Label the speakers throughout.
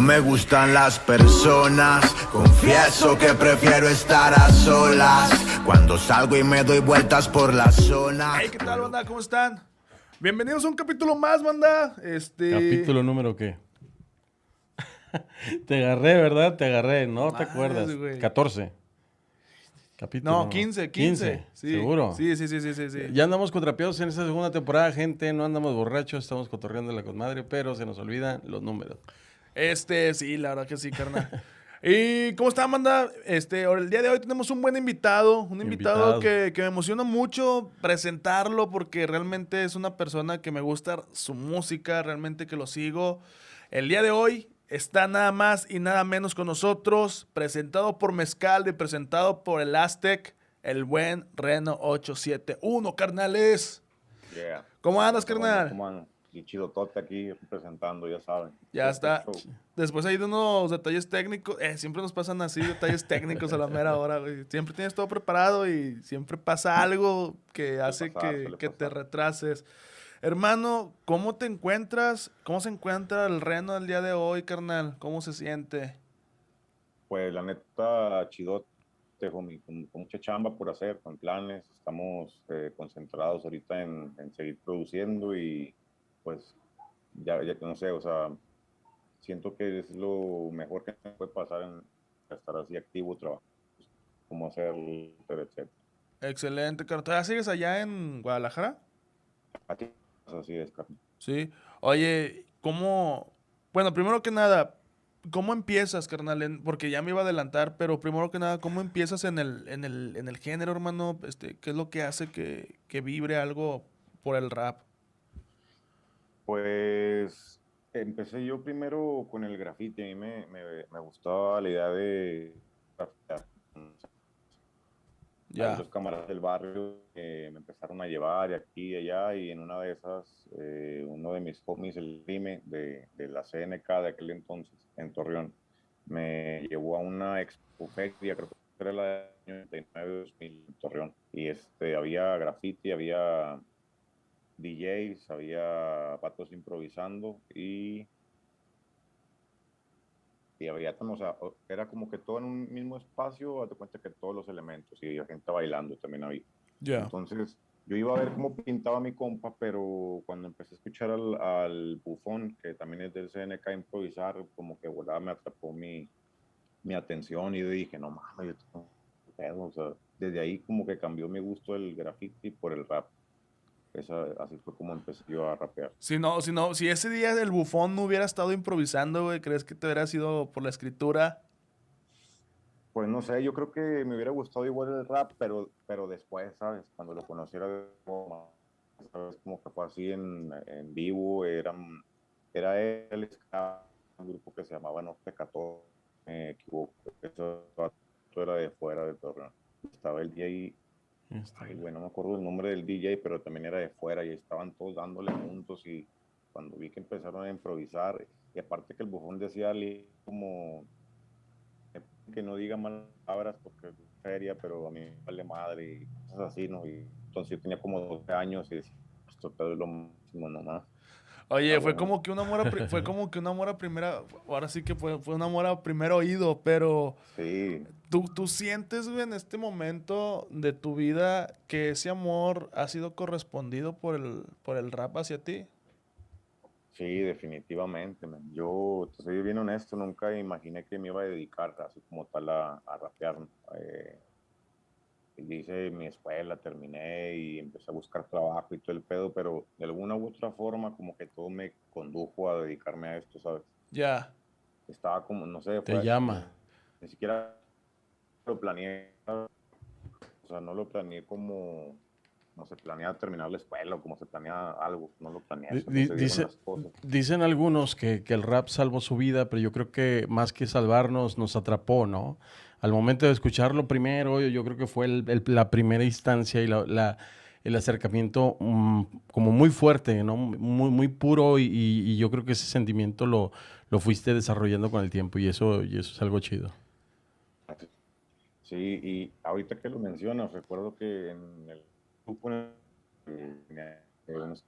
Speaker 1: No me gustan las personas, confieso que prefiero estar a solas. Cuando salgo y me doy vueltas por la zona.
Speaker 2: Hey, ¿qué tal, banda? ¿Cómo están? Bienvenidos a un capítulo más, banda. Este.
Speaker 3: ¿Capítulo número qué? te agarré, ¿verdad? Te agarré, no te acuerdas.
Speaker 2: güey.
Speaker 3: 14. Capítulo.
Speaker 2: No, 15, 15. Sí.
Speaker 3: ¿Seguro?
Speaker 2: Sí, sí, sí, sí, sí.
Speaker 3: Ya andamos contrapeados en esta segunda temporada, gente. No andamos borrachos, estamos cotorreando la madre, pero se nos olvidan los números.
Speaker 2: Este, sí, la verdad que sí, carnal. ¿Y cómo está, banda? Este, ahora, el día de hoy tenemos un buen invitado, un invitado,
Speaker 3: Invitado.
Speaker 2: Que, que me emociona mucho presentarlo porque realmente es una persona que me gusta su música, realmente que lo sigo. El día de hoy está nada más y nada menos con nosotros, presentado por Mezcal y presentado por el Aztec, el buen Reno 871, carnales.
Speaker 4: Yeah.
Speaker 2: ¿Cómo andas,
Speaker 4: ¿Cómo
Speaker 2: carnal?
Speaker 4: ¿Cómo andan? Y chido Tote aquí representando, ya saben.
Speaker 2: Ya
Speaker 4: Este
Speaker 2: está.
Speaker 4: show.
Speaker 2: Después hay de unos detalles técnicos. Eh, siempre nos pasan así detalles técnicos a la mera hora, güey. Siempre tienes todo preparado y siempre pasa algo que hace
Speaker 4: pasar,
Speaker 2: que, que te retrases. Hermano, ¿cómo te encuentras? ¿Cómo se encuentra el reno el día de hoy, carnal? ¿Cómo se siente?
Speaker 4: Pues la neta, chidote, con, con mucha chamba por hacer, con planes. Estamos eh, concentrados ahorita en, en seguir produciendo y pues ya, ya no sé, o sea, siento que es lo mejor que me puede pasar en estar así activo, trabajo, como hacer, etcétera.
Speaker 2: Excelente, carnal. ¿Todavía sigues allá en Guadalajara?
Speaker 4: Así, así es, carnal.
Speaker 2: Sí. Oye, ¿cómo? Bueno, primero que nada, ¿cómo empiezas, carnal? Porque ya me iba a adelantar, pero primero que nada, ¿cómo empiezas en el, en el, en el género, hermano? Este, ¿Qué es lo que hace que, que vibre algo por el rap?
Speaker 4: Pues empecé yo primero con el grafiti. A mí me, me- me gustaba la idea de grafitear.
Speaker 2: Ya.
Speaker 4: Los camaradas del barrio que me empezaron a llevar de aquí y allá. Y en una de esas, eh, uno de mis homies, el Dime, de, de la CNK de aquel entonces, en Torreón, me llevó a una expoferia, creo que era la del año 99 2000 en Torreón. Y este, había graffiti, había DJs, había patos improvisando y, y había, o sea, era como que todo en un mismo espacio, de cuenta que todos los elementos y había gente bailando también había.
Speaker 2: Ya.
Speaker 4: Entonces, yo iba a ver cómo pintaba mi compa, pero cuando empecé a escuchar al, al bufón, que también es del CNK improvisar, como que volaba, me atrapó mi, mi atención y dije, no mames, yo tengo pedo", o sea, desde ahí como que cambió mi gusto del graffiti por el rap. Esa, así fue como empecé yo a rapear.
Speaker 2: Si no, si no, si ese día el bufón no hubiera estado improvisando, güey, ¿crees que te hubiera sido por la escritura?
Speaker 4: Pues no sé, yo creo que me hubiera gustado igual el rap, pero, pero después, ¿sabes? Cuando lo conociera, ¿sabes? Como que fue así en, en vivo, eran, era él, un grupo que se llamaba Norte 14, me equivoco, eso era de fuera de Torreón. Estaba el DJ,
Speaker 3: Este,
Speaker 4: ay, güey, no me acuerdo el nombre del DJ, pero también era de fuera y estaban todos dándole juntos y cuando vi que empezaron a improvisar, y aparte que el bufón decía como que no diga malas palabras porque es feria, pero a mí me vale madre y cosas así, ¿no? Y entonces yo tenía como 12 años y decía, esto pedo es lo máximo nomás.
Speaker 2: Oye,
Speaker 4: Ah,
Speaker 2: fue
Speaker 4: bueno.
Speaker 2: como que un amor a fue como que un amor a primera, ahora sí que fue, fue un amor a primer oído, pero
Speaker 4: Sí,
Speaker 2: ¿tú, tú sientes, güey, en este momento de tu vida que ese amor ha sido correspondido por el, por el rap hacia ti?
Speaker 4: sí, definitivamente. man. Yo, te soy bien honesto, nunca imaginé que me iba a dedicar así como tal a, a rapear. Eh, hice mi escuela, terminé y empecé a buscar trabajo y todo el pedo, pero de alguna u otra forma como que todo me condujo a dedicarme a esto, ¿sabes?
Speaker 2: Ya.
Speaker 4: Estaba como, no sé,
Speaker 3: te
Speaker 4: fue-
Speaker 3: llama.
Speaker 4: ni siquiera lo planeé, o sea, no lo planeé como, como se planea terminar la escuela o como se planea algo, no lo planeé. Dieron
Speaker 3: dice-
Speaker 4: cosas.
Speaker 3: Dicen algunos que, que el rap salvó su vida, pero yo creo que más que salvarnos, nos atrapó, ¿no? Al momento de escucharlo primero, yo, creo que fue el- el- la primera instancia y la, la- el acercamiento mm, como muy fuerte, ¿no? Muy, muy puro y, y- yo creo que ese sentimiento lo, lo fuiste desarrollando con el tiempo y eso, y eso es algo chido.
Speaker 4: Sí, y ahorita que lo mencionas, recuerdo que en el grupo que unos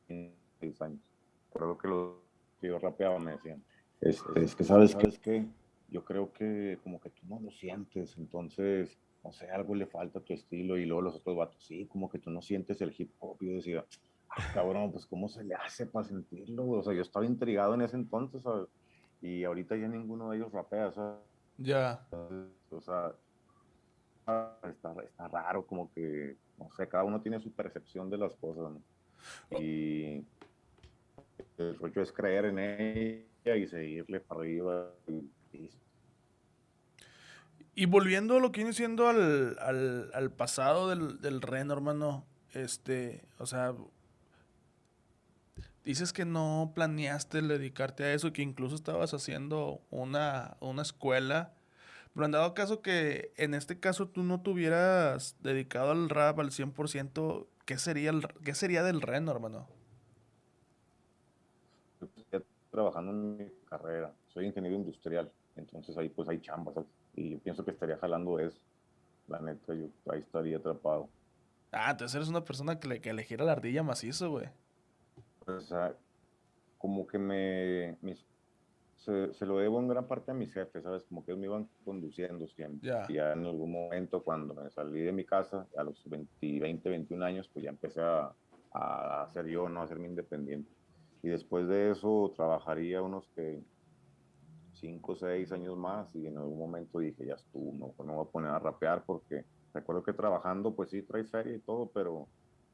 Speaker 4: 15 años, recuerdo que los que yo rapeaba me decían, Es, es que, ¿sabes qué? Es que yo creo que como que tú no lo sientes, entonces, no sé, algo le falta a tu estilo y luego los otros vatos, sí, como que tú no sientes el hip hop. Y yo decía, ah, cabrón, pues ¿cómo se le hace para sentirlo? O sea, yo estaba intrigado en ese entonces, ¿sabes? Y ahorita ya ninguno de ellos rapea, ¿sabes?
Speaker 2: Ya.
Speaker 4: O sea, está, está raro, como que, no sé, cada uno tiene su percepción de las cosas, ¿no? Y el rollo es creer en ella y seguirle para arriba. Y,
Speaker 2: y volviendo a lo que viene siendo al, al, pasado del, del Reno, hermano, este, o sea, dices que no planeaste dedicarte a eso, que incluso estabas haciendo una, una escuela. Pero han dado caso que en este caso tú no tuvieras dedicado al rap al 100%, ¿qué sería, qué sería del Reno, hermano?
Speaker 4: Estoy trabajando en mi carrera, soy ingeniero industrial, entonces ahí pues hay chambas, y yo pienso que estaría jalando eso. La neta, yo ahí estaría atrapado.
Speaker 2: Ah, entonces eres una persona que le, que le gira la ardilla macizo, güey.
Speaker 4: O sea, como que me... Mis, se, se, lo debo en gran parte a mis jefes, ¿sabes? Como que ellos me iban conduciendo siempre.
Speaker 2: Ya.
Speaker 4: Y ya en algún momento, cuando me salí de mi casa, a los 20, 20 21 años, pues ya empecé a, a hacer yo, ¿no? A hacerme independiente. Y después de eso, trabajaría unos que cinco o seis años más y en algún momento dije, ya estuvo, no, no me voy a poner a rapear porque recuerdo que trabajando pues sí trae feria y todo, pero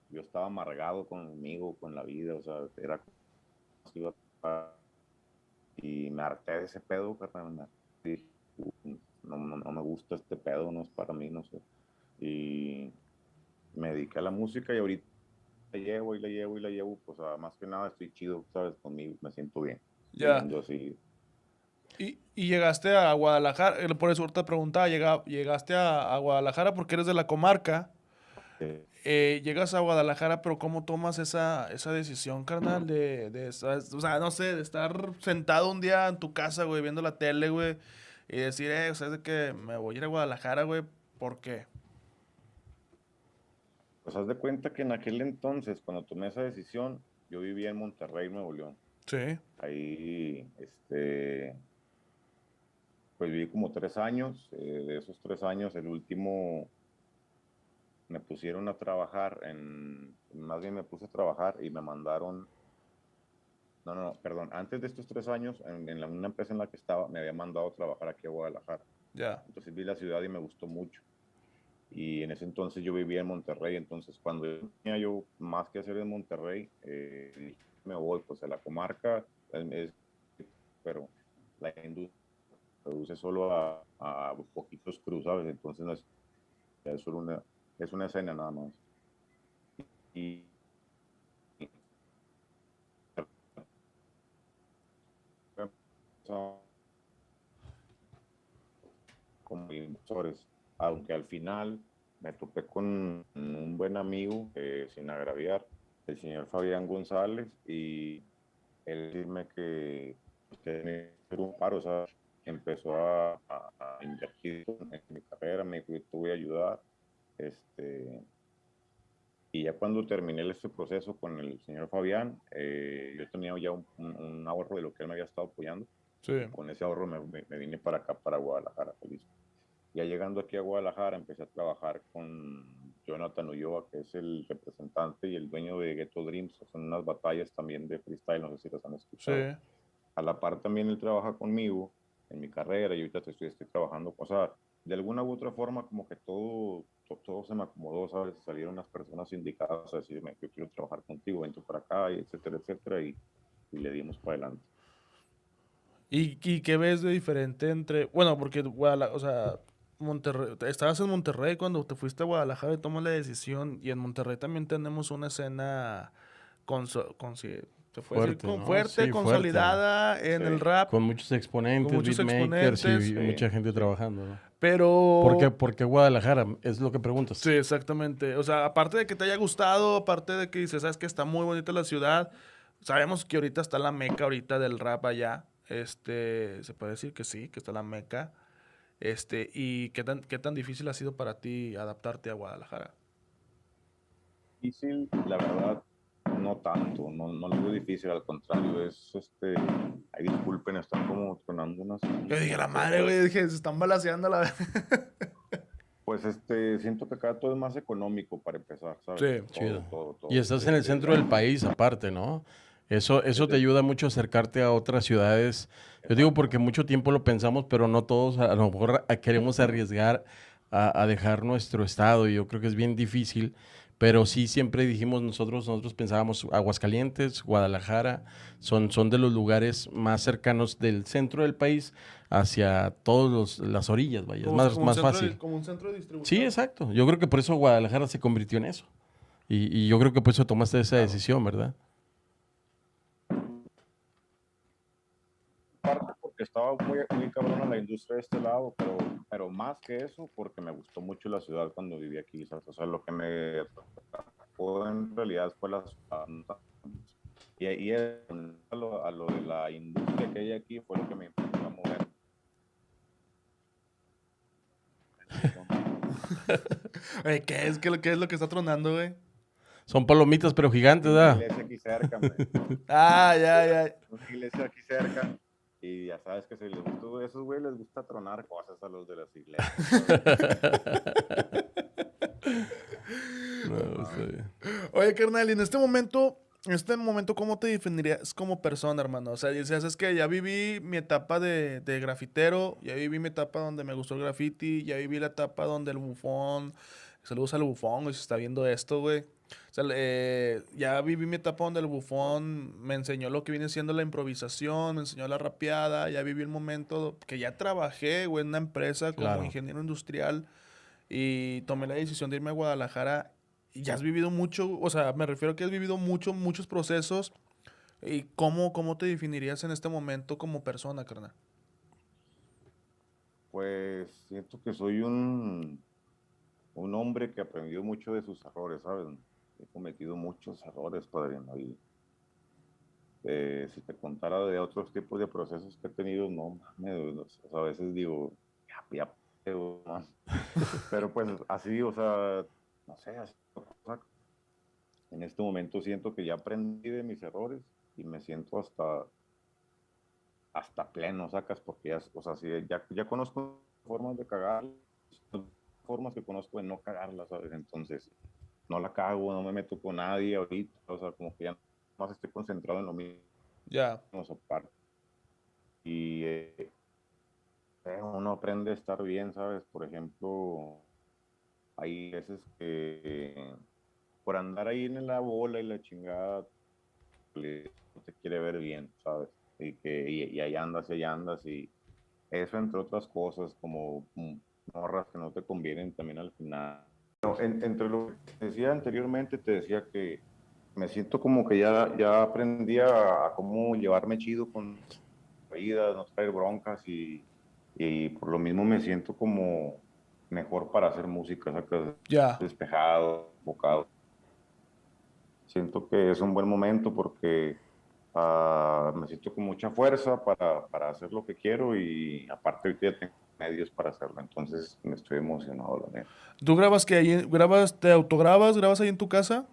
Speaker 4: yo estaba amargado conmigo, con la vida, o sea, era y me harté de ese pedo, carnal, dije, no, no, no me gusta este pedo, no es para mí, no sé. Y me dediqué a la música y ahorita la llevo y la llevo y la llevo, pues más que nada estoy chido, ¿sabes? Conmigo, me siento bien.
Speaker 2: Ya.
Speaker 4: Así,
Speaker 2: y, y, llegaste a Guadalajara, eh, por eso te preguntaba, llega, llegaste a, a, Guadalajara porque eres de la comarca.
Speaker 4: Sí.
Speaker 2: Eh, llegas a Guadalajara, pero ¿cómo tomas esa, esa decisión, carnal? De, de, o sea, no sé, de estar sentado un día en tu casa, güey, viendo la tele, güey, y decir, eh, o sea, es de que me voy a ir a Guadalajara, güey, ¿por qué?
Speaker 4: Pues haz de cuenta que en aquel entonces, cuando tomé esa decisión, yo vivía en Monterrey, Nuevo León.
Speaker 2: Sí.
Speaker 4: Ahí, este, pues viví como tres años. Eh, de esos tres años, el último me pusieron a trabajar en, más bien me puse a trabajar y me mandaron, no, no, perdón, antes de estos tres años, en, en la, una empresa en la que estaba, me había mandado a trabajar aquí a Guadalajara.
Speaker 2: Ya. Yeah.
Speaker 4: Entonces vi la ciudad y me gustó mucho. Y en ese entonces yo vivía en Monterrey, entonces cuando yo tenía yo más que hacer en Monterrey, eh, me voy pues a la comarca, es, pero la industria reduce solo a, poquitos cruzados, entonces no es, solo una, es una escena nada más. Y, como inversores, aunque al final me topé con un buen amigo, eh, sin agraviar, el señor Fabián González, y él dime que usted un paro, o sea, empezó a, a, a, invertir en mi carrera, me dijo que te voy a ayudar. Este, y ya cuando terminé este proceso con el señor Fabián, eh, yo tenía ya un, un, un, ahorro de lo que él me había estado apoyando.
Speaker 2: Sí.
Speaker 4: Con ese ahorro me, me, me, vine para acá, para Guadalajara, feliz. Ya llegando aquí a Guadalajara, empecé a trabajar con Jonathan Ulloa, que es el representante y el dueño de Ghetto Dreams. Son unas batallas también de freestyle, no sé si las han escuchado.
Speaker 2: Sí.
Speaker 4: A la par también él trabaja conmigo en mi carrera y ahorita estoy, estoy trabajando, o sea, de alguna u otra forma como que todo, todo, todo, se me acomodó, ¿sabes? Salieron las personas indicadas a decirme yo quiero trabajar contigo, vente para acá, y etcétera, etcétera, y, y le dimos para adelante.
Speaker 2: ¿Y, ¿Y, qué ves de diferente entre, bueno, porque, Guadalajara, o sea, Monterrey, estabas en Monterrey cuando te fuiste a Guadalajara y tomas la decisión, y en Monterrey también tenemos una escena con, con fue
Speaker 3: fuerte,
Speaker 2: con,
Speaker 3: ¿no?
Speaker 2: fuerte
Speaker 3: Sí,
Speaker 2: consolidada
Speaker 3: fuerte.
Speaker 2: en
Speaker 4: Sí.
Speaker 2: el rap,
Speaker 3: Con muchos exponentes,
Speaker 2: Con muchos
Speaker 3: beatmakers y
Speaker 2: exponentes.
Speaker 3: mucha gente trabajando. ¿no?
Speaker 2: pero...
Speaker 3: ¿Por qué, por qué Guadalajara? Es lo que preguntas.
Speaker 2: Sí, exactamente. O sea, aparte de que te haya gustado, aparte de que dices, sabes que está muy bonita la ciudad, sabemos que ahorita está la meca ahorita del rap allá. Este, se puede decir que sí, que está la meca. Este, y qué tan, qué tan difícil ha sido para ti adaptarte a Guadalajara.
Speaker 4: Difícil, la verdad, no tanto, no, no lo veo difícil, al contrario, es este, ay, disculpen, están como tronando unas...
Speaker 2: Yo dije, la madre, güey, dije, se están balaseando la
Speaker 4: Pues este, siento que acá todo es más económico para empezar, ¿sabes?
Speaker 2: Sí,
Speaker 4: Todo,
Speaker 3: chido.
Speaker 4: todo, todo.
Speaker 3: Y estás en el centro del país aparte, ¿no? Eso, eso te ayuda mucho a acercarte a otras ciudades. Yo digo porque mucho tiempo lo pensamos, pero no todos a lo mejor queremos arriesgar a, a dejar nuestro estado. Y yo creo que es bien difícil. Pero sí siempre dijimos nosotros, nosotros pensábamos Aguascalientes, Guadalajara, son, son de los lugares más cercanos del centro del país hacia todas las orillas, vaya. Es más,
Speaker 2: como
Speaker 3: más
Speaker 2: de-
Speaker 3: fácil.
Speaker 2: como un centro de distribución.
Speaker 3: Sí, exacto. Yo creo que por eso Guadalajara se convirtió en eso. Y, y yo creo que por eso tomaste esa decisión, ¿verdad?
Speaker 4: Estaba muy, muy cabrona la industria de este lado, pero, pero más que eso, porque me gustó mucho la ciudad cuando viví aquí, ¿sabes? O sea, lo que me atrapó en realidad fue la ciudad. Y ahí a lo, a lo de la industria que hay aquí fue lo que me empezó a mover.
Speaker 2: Oye, ¿qué es, qué, qué es lo que está tronando, güey?
Speaker 3: Son palomitas, pero gigantes,
Speaker 4: Una
Speaker 3: ¿verdad?
Speaker 4: iglesia aquí cerca, me-
Speaker 2: Ah, ya, ya.
Speaker 4: una iglesia aquí cerca. Y ya sabes que si les gusta, esos güey les gusta tronar cosas a los de las iglesias.
Speaker 3: No, bien.
Speaker 2: Oye, carnal, y en este momento, en este momento, ¿cómo te definirías como persona, hermano? O sea, dices, es que ya viví mi etapa de, de grafitero, ya viví mi etapa donde me gustó el graffiti, ya viví la etapa donde el bufón, saludos al bufón, güey, si está viendo esto, güey. O sea, eh, ya viví mi etapa donde el bufón me enseñó lo que viene siendo la improvisación, me enseñó la rapeada, ya viví el momento que ya trabajé, güey, en una empresa como
Speaker 3: Claro.
Speaker 2: ingeniero industrial y tomé la decisión de irme a Guadalajara y ya has vivido mucho, o sea, me refiero a que has vivido mucho, muchos procesos. ¿Y cómo, cómo te definirías en este momento como persona, carnal?
Speaker 4: Pues siento que soy un, un hombre que aprendió mucho de sus errores, ¿sabes? He cometido muchos errores, padrino. Y eh, si te contara de otros tipos de procesos que he tenido, no sea, a veces digo, ya, ya, pero, man". Pero pues así, o sea, no sé, así, en este momento siento que ya aprendí de mis errores y me siento hasta hasta pleno, sacas, porque ya, o sea, sí, ya, ya conozco formas de cagar, formas que conozco de no cagarla, ¿sabes? Entonces, no la cago, no me meto con nadie ahorita, o sea, como que ya más estoy concentrado en lo mismo,
Speaker 2: Ya.
Speaker 4: parte. Y eh, eh, uno aprende a estar bien, ¿sabes? Por ejemplo, hay veces que por andar ahí en la bola y la chingada, no te quiere ver bien, ¿sabes? Y que y, y ahí andas y ahí andas y eso entre otras cosas como mm, morras que no te convienen también al final. No, en- entre lo que decía anteriormente, te decía que me siento como que ya, ya aprendí a, cómo llevarme chido con vida, no traer broncas y, y por lo mismo me siento como mejor para hacer música, ¿sacas?
Speaker 2: Ya.
Speaker 4: despejado, enfocado. Siento que es un buen momento porque ah, me siento con mucha fuerza para, para hacer lo que quiero y aparte ahorita ya tengo medios para hacerlo, entonces me estoy emocionado, la neta.
Speaker 2: ¿Tú grabas que ahí, grabas, te autograbas, grabas ahí en tu casa?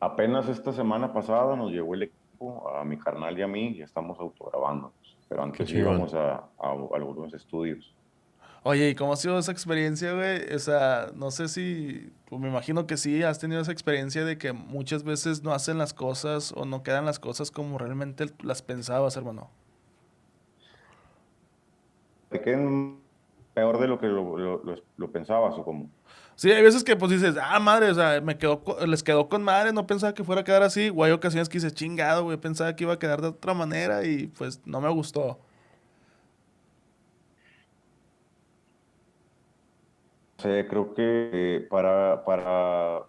Speaker 4: Apenas esta semana pasada nos llegó el equipo, a mi carnal y a mí, y estamos autograbando, pero antes íbamos a, a algunos estudios.
Speaker 2: Oye, ¿y cómo ha sido esa experiencia, güey? O sea, no sé si, pues me imagino que sí, has tenido esa experiencia de que muchas veces no hacen las cosas o no quedan las cosas como realmente las pensabas, hermano.
Speaker 4: ¿Te queden peor de lo que lo, lo- lo- lo pensabas o cómo?
Speaker 2: Sí, hay veces que pues dices, ah, madre, o sea, me quedó, les quedó con madre, no pensaba que fuera a quedar así. O hay ocasiones que dices, chingado, güey, pensaba que iba a quedar de otra manera y pues no me gustó.
Speaker 4: Sí, creo que eh, para, para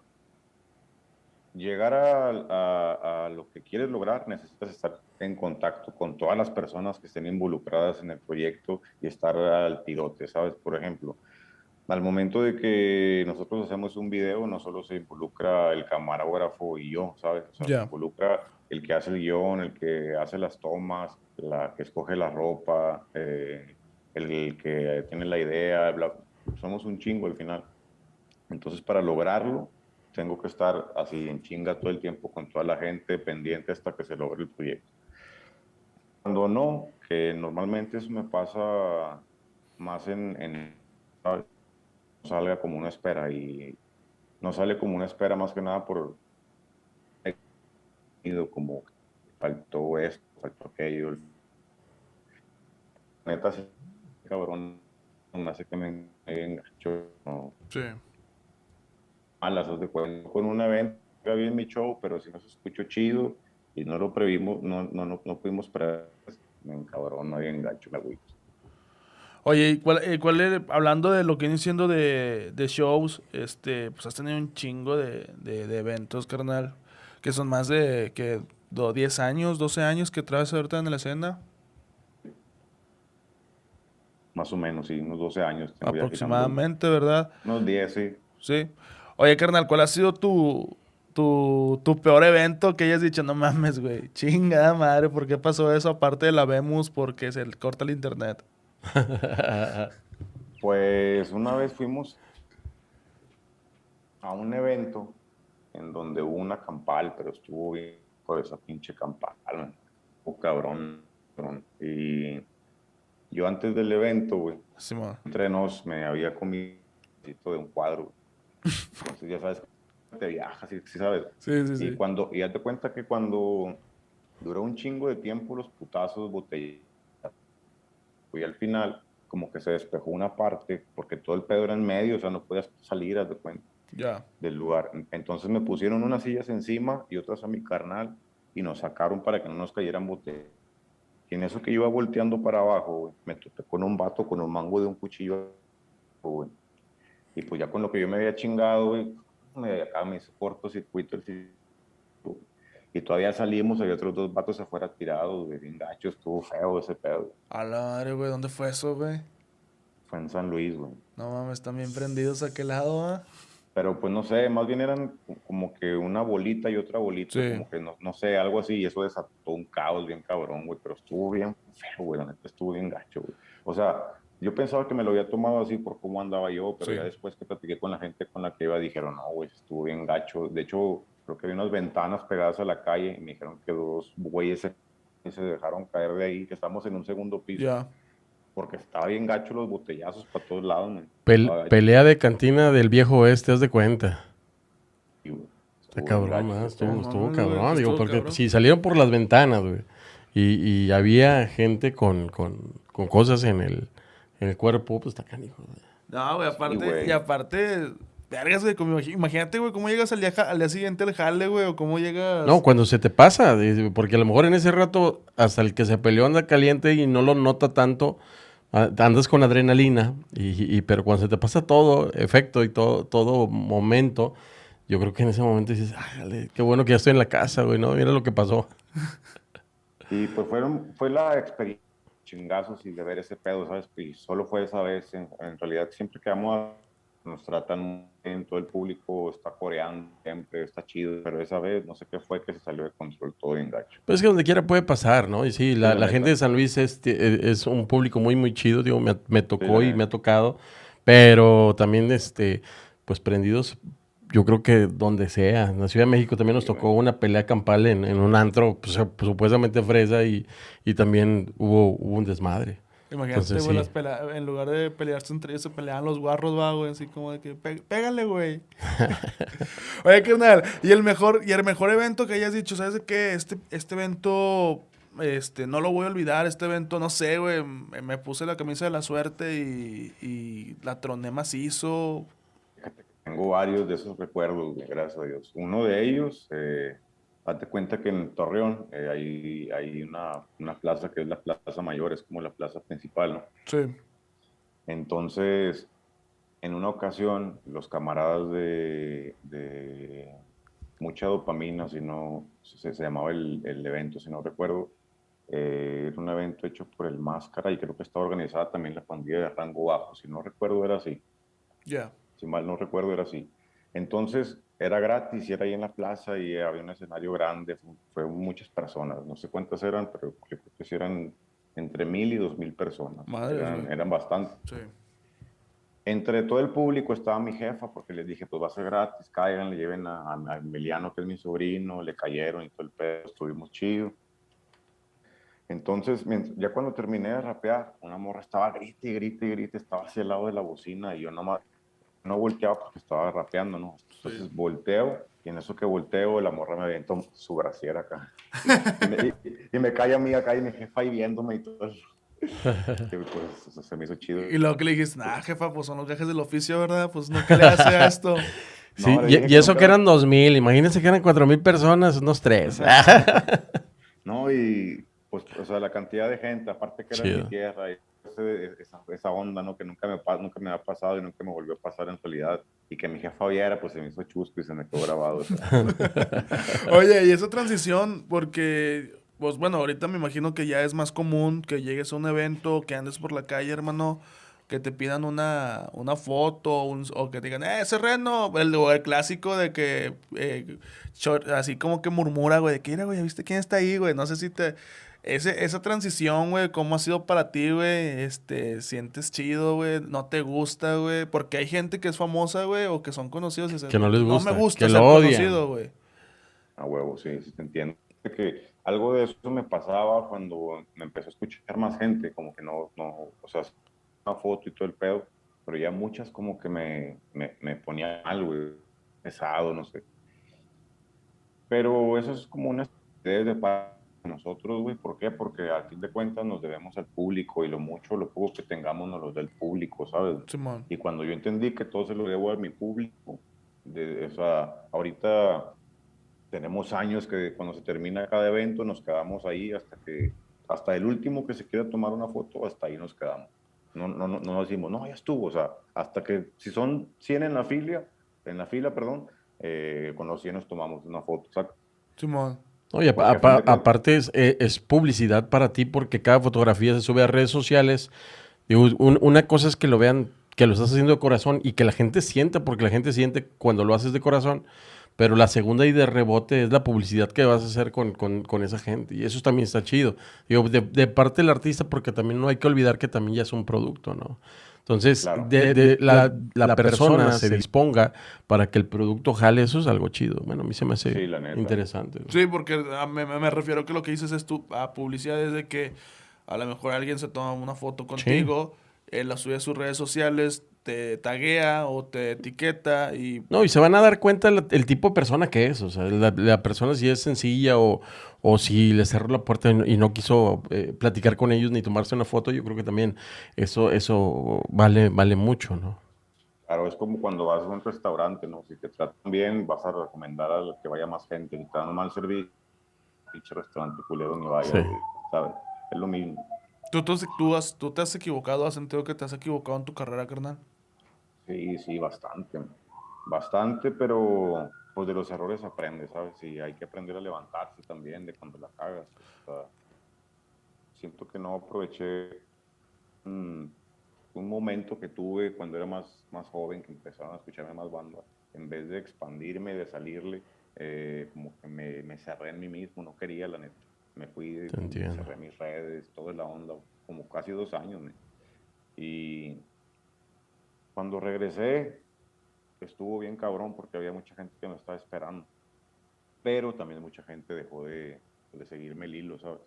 Speaker 4: llegar a, a- a lo que quieres lograr necesitas estar en contacto con todas las personas que estén involucradas en el proyecto y estar al tirote, ¿sabes? Por ejemplo, al momento de que nosotros hacemos un video, no solo se involucra el camarógrafo y yo, ¿sabes? O sea, se involucra el que hace el guion, el que hace las tomas, la que escoge la ropa, eh, el que tiene la idea, bla- somos un chingo al final. Entonces, para lograrlo, tengo que estar así en chinga todo el tiempo con toda la gente pendiente hasta que se logre el proyecto. Cuando no, que normalmente eso me pasa más en, en salga como una espera y no sale como una espera más que nada por como faltó esto, faltó aquello. Neta, cabrón, hace que me engancho. No. Sí. Malas, de Con un evento, bien mi show, pero si no se escuchó chido y no lo previmos, no, no, no, no pudimos esperar, me encabrón, no había engancho, la güey.
Speaker 2: Oye, ¿cuál, eh, cuál hablando de lo que viene siendo de, de, shows, este, pues has tenido un chingo de, de, eventos, carnal, que son más de que 10 años, 12 años que traes ahorita en la escena.
Speaker 4: Más o menos, sí, unos 12 años.
Speaker 2: Aproximadamente, ¿verdad?
Speaker 4: Unos 10, sí.
Speaker 2: Sí. Oye, carnal, ¿cuál ha sido tu, tu, tu peor evento que hayas dicho, no mames, güey? Chingada madre, ¿por qué pasó eso? Aparte de la vemos porque se corta el internet.
Speaker 4: pues una vez fuimos a un evento en donde hubo una campal, pero estuvo bien por esa pinche campal, un cabrón, Y yo antes del evento, güey, entre nos me había comido de un cuadro. Entonces ya sabes, te viajas, ¿sí, sabes?
Speaker 2: Sí, sí,
Speaker 4: y Cuando, y hazte cuenta que cuando duró un chingo de tiempo los putazos, botellas, y al final como que se despejó una parte, porque todo el pedo era en medio, o sea, no podías salir, haz de cuenta,
Speaker 2: ya
Speaker 4: del lugar. Entonces me pusieron unas sillas encima y otras a mi carnal, y nos sacaron para que no nos cayeran botellas. Y en eso que iba volteando para abajo, me topé con un vato con un mango de un cuchillo, Y pues ya con lo que yo me había chingado, güey, me, acá me hizo cortocircuito el y todavía salimos, había otros dos vatos afuera tirados, güey, bien gacho, estuvo feo ese pedo.
Speaker 2: A la güey, ¿dónde fue eso, güey?
Speaker 4: Fue en San Luis, güey.
Speaker 2: No mames, están bien prendidos a aquel lado, ¿ah?
Speaker 4: Pero pues no sé, más bien eran como que una bolita y otra bolita, como que no, no, sé, algo así, y eso desató un caos bien cabrón, güey, pero estuvo bien feo, güey, la neta estuvo bien gacho, güey. O sea, yo pensaba que me lo había tomado así por cómo andaba yo, pero ya después que platiqué con la gente con la que iba, dijeron, no, güey, estuvo bien gacho. De hecho, creo que había unas ventanas pegadas a la calle y me dijeron que dos güeyes se, se dejaron caer de ahí, que estamos en un segundo piso. Porque estaba bien gacho los botellazos para todos lados.
Speaker 3: pelea de cantina del viejo oeste, haz de cuenta. Está cabrón, estuvo, estuvo, cabrón. Digo, porque si salieron por las ventanas, güey. Y, y, había gente con, con, con, cosas en el, en el cuerpo, pues está canijo, güey.
Speaker 2: No, güey, aparte, y aparte, Vergas, güey, imagínate, güey, cómo llegas al día, al día siguiente al jale, güey, o cómo llegas...
Speaker 3: No, cuando se te pasa, porque a lo mejor en ese rato, hasta el que se peleó anda caliente y no lo nota tanto, andas con adrenalina, y, pero cuando se te pasa todo efecto y todo, todo momento, yo creo que en ese momento dices, ay, qué bueno que ya estoy en la casa, güey, ¿no? Mira lo que pasó.
Speaker 4: Y pues fueron, fue la experiencia chingazos y de ver ese pedo, ¿sabes? Y solo fue esa vez, en, en realidad siempre quedamos a nos tratan bien, todo el público está coreando siempre, está chido, pero esa vez no sé qué fue que se salió de control todo en gacho.
Speaker 3: Pues es que donde quiera puede pasar, ¿no? Y sí, la, gente de San Luis es, es, un público muy, muy chido, digo, me, me tocó y me ha tocado, pero también, este, pues prendidos, yo creo que donde sea, en la Ciudad de México también nos tocó una pelea campal en, en un antro, pues, supuestamente fresa, y, y también hubo, hubo un desmadre.
Speaker 2: Imagínate, güey, en lugar de pelearse entre ellos, se peleaban los guarros, va, güey, así como de que, pégale, güey. Oye, carnal, y el mejor, y el mejor evento que hayas dicho, ¿sabes de qué? Este, este evento, este, no lo voy a olvidar, este evento, no sé, güey, me, puse la camisa de la suerte y, y la troné macizo.
Speaker 4: Tengo varios de esos recuerdos, gracias a Dios. Uno de ellos, eh, Date cuenta que en Torreón eh, hay, hay una, una, plaza que es la Plaza Mayor, es como la plaza principal, ¿no?
Speaker 2: Sí.
Speaker 4: Entonces, en una ocasión, los camaradas de, de mucha dopamina, si no, se, se llamaba el, el, evento, si no recuerdo, eh, era un evento hecho por el Máscara y creo que estaba organizada también la pandilla de rango bajo, si no recuerdo era así.
Speaker 2: Ya.
Speaker 4: Si mal no recuerdo era así. Entonces, era gratis y era ahí en la plaza y había un escenario grande, fue, muchas personas, no sé cuántas eran, pero creo que eran entre mil y dos mil personas. eran, eran bastantes. Entre todo el público estaba mi jefa, porque les dije, pues va a ser gratis, caigan, le lleven a, a Emiliano, que es mi sobrino, le cayeron y todo el pedo, estuvimos chido. Entonces, ya cuando terminé de rapear, una morra estaba grite y grite y grite, estaba hacia el lado de la bocina y yo nomás no volteaba porque estaba rapeando, ¿no? Entonces volteo y en eso que volteo, la morra me avienta su brasier acá. Y, me, cae a mí acá y mi jefa ahí viéndome y todo eso. pues eso se me hizo chido.
Speaker 2: Y luego que le dijiste, nah, jefa, pues son los viajes del oficio, ¿verdad? Pues no, ¿qué le hace esto?
Speaker 3: Sí, y, eso que eran dos mil, imagínense que eran cuatro mil personas, unos tres.
Speaker 4: no, y pues, o sea, la cantidad de gente, aparte que era mi tierra, y esa, onda, ¿no? Que nunca me, nunca me ha pasado y nunca me volvió a pasar en realidad. Y que mi jefa viera, pues se me hizo chusco y se me quedó grabado.
Speaker 2: Oye, y esa transición, porque, pues bueno, ahorita me imagino que ya es más común que llegues a un evento, que andes por la calle, hermano, que te pidan una, una foto o que te digan, eh, ese reno, el, el clásico de que, eh, así como que murmura, güey, de que, mira, güey, ¿viste quién está ahí, güey? No sé si te ese, esa transición, güey, ¿cómo ha sido para ti, güey? Este, ¿sientes chido, güey? ¿No te gusta, güey? Porque hay gente que es famosa, güey, o que son conocidos y
Speaker 3: Que no les gusta.
Speaker 2: No me gusta que ser conocido, güey.
Speaker 4: A huevo, sí, sí te entiendo. Que algo de eso me pasaba cuando me empezó a escuchar más gente, como que no, no, o sea, una foto y todo el pedo, pero ya muchas como que me, me, me ponía mal, güey, pesado, no sé. Pero eso es como una de nosotros, güey. ¿Por qué? Porque al fin de cuentas nos debemos al público y lo mucho, lo poco que tengamos nos lo da el público, ¿sabes? y cuando yo entendí que todo se lo debo a mi público, de, o sea, ahorita tenemos años que cuando se termina cada evento nos quedamos ahí hasta que, hasta el último que se quiera tomar una foto, hasta ahí nos quedamos. No, no, no, no decimos, no, ya estuvo, o sea, hasta que si son 100 en la fila, en la fila, perdón, eh, con los 100 nos tomamos una foto, ¿sabes?
Speaker 2: Simón.
Speaker 3: Oye, aparte eh, es, publicidad para ti porque cada fotografía se sube a redes sociales. una cosa es que lo vean, que lo estás haciendo de corazón y que la gente sienta, porque la gente siente cuando lo haces de corazón. Pero la segunda y de rebote es la publicidad que vas a hacer con, esa gente. Y eso también está chido. Digo, de, de, parte del artista, porque también no hay que olvidar que también ya es un producto, ¿no? Entonces, de, la, persona, se disponga para que el producto jale, eso es algo chido. Bueno, a mí se me hace interesante.
Speaker 2: Sí, porque me, me, refiero que lo que dices es tu a publicidad es de que a lo mejor alguien se toma una foto contigo, él la sube a sus redes sociales, te taguea o te etiqueta y...
Speaker 3: No, y se van a dar cuenta el, tipo de persona que es. O sea, la, persona si es sencilla o, o, si le cerró la puerta y no, quiso eh, platicar con ellos ni tomarse una foto, yo creo que también eso, eso vale, vale mucho, ¿no?
Speaker 4: Claro, es como cuando vas a un restaurante, ¿no? Si te tratan bien, vas a recomendar a que vaya más gente. Si te dan un mal servicio, pinche restaurante culero ni vaya, ¿sabes? Es lo mismo.
Speaker 2: ¿Tú, tú, tú, has, ¿Tú te has equivocado? ¿Has sentido que te has equivocado en tu carrera, carnal?
Speaker 4: Sí, sí, bastante. Bastante, pero pues de los errores aprendes, ¿sabes? Y hay que aprender a levantarse también de cuando la cagas. siento que no aproveché un, momento que tuve cuando era más, más joven, que empezaron a escucharme más bandas. En vez de expandirme, de salirle, eh, como que me, me, cerré en mí mismo, no quería, la neta. Me fui, cerré mis redes, toda la onda, como casi dos años. Y cuando regresé, estuvo bien cabrón porque había mucha gente que me estaba esperando. Pero también mucha gente dejó de, seguirme el hilo, ¿sabes?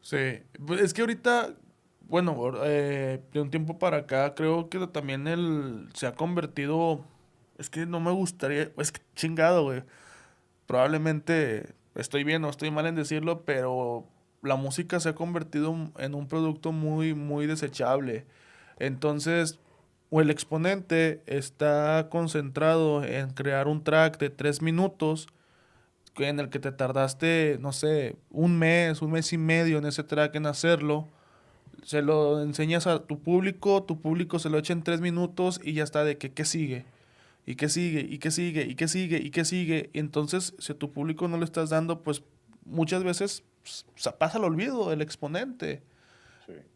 Speaker 2: Sí, pues es que ahorita, bueno, eh, de un tiempo para acá, creo que también él se ha convertido. Es que no me gustaría. Es que chingado, güey. Probablemente estoy bien o estoy mal en decirlo, pero la música se ha convertido en un producto muy, muy desechable. Entonces, o el exponente está concentrado en crear un track de tres minutos en el que te tardaste, no sé, un mes, un mes y medio en ese track en hacerlo, se lo enseñas a tu público, tu público se lo echa en tres minutos y ya está de que qué sigue, y qué sigue, y qué sigue, y qué sigue, y qué sigue. entonces, si a tu público no le estás dando, pues muchas veces pues, pasa al olvido el exponente.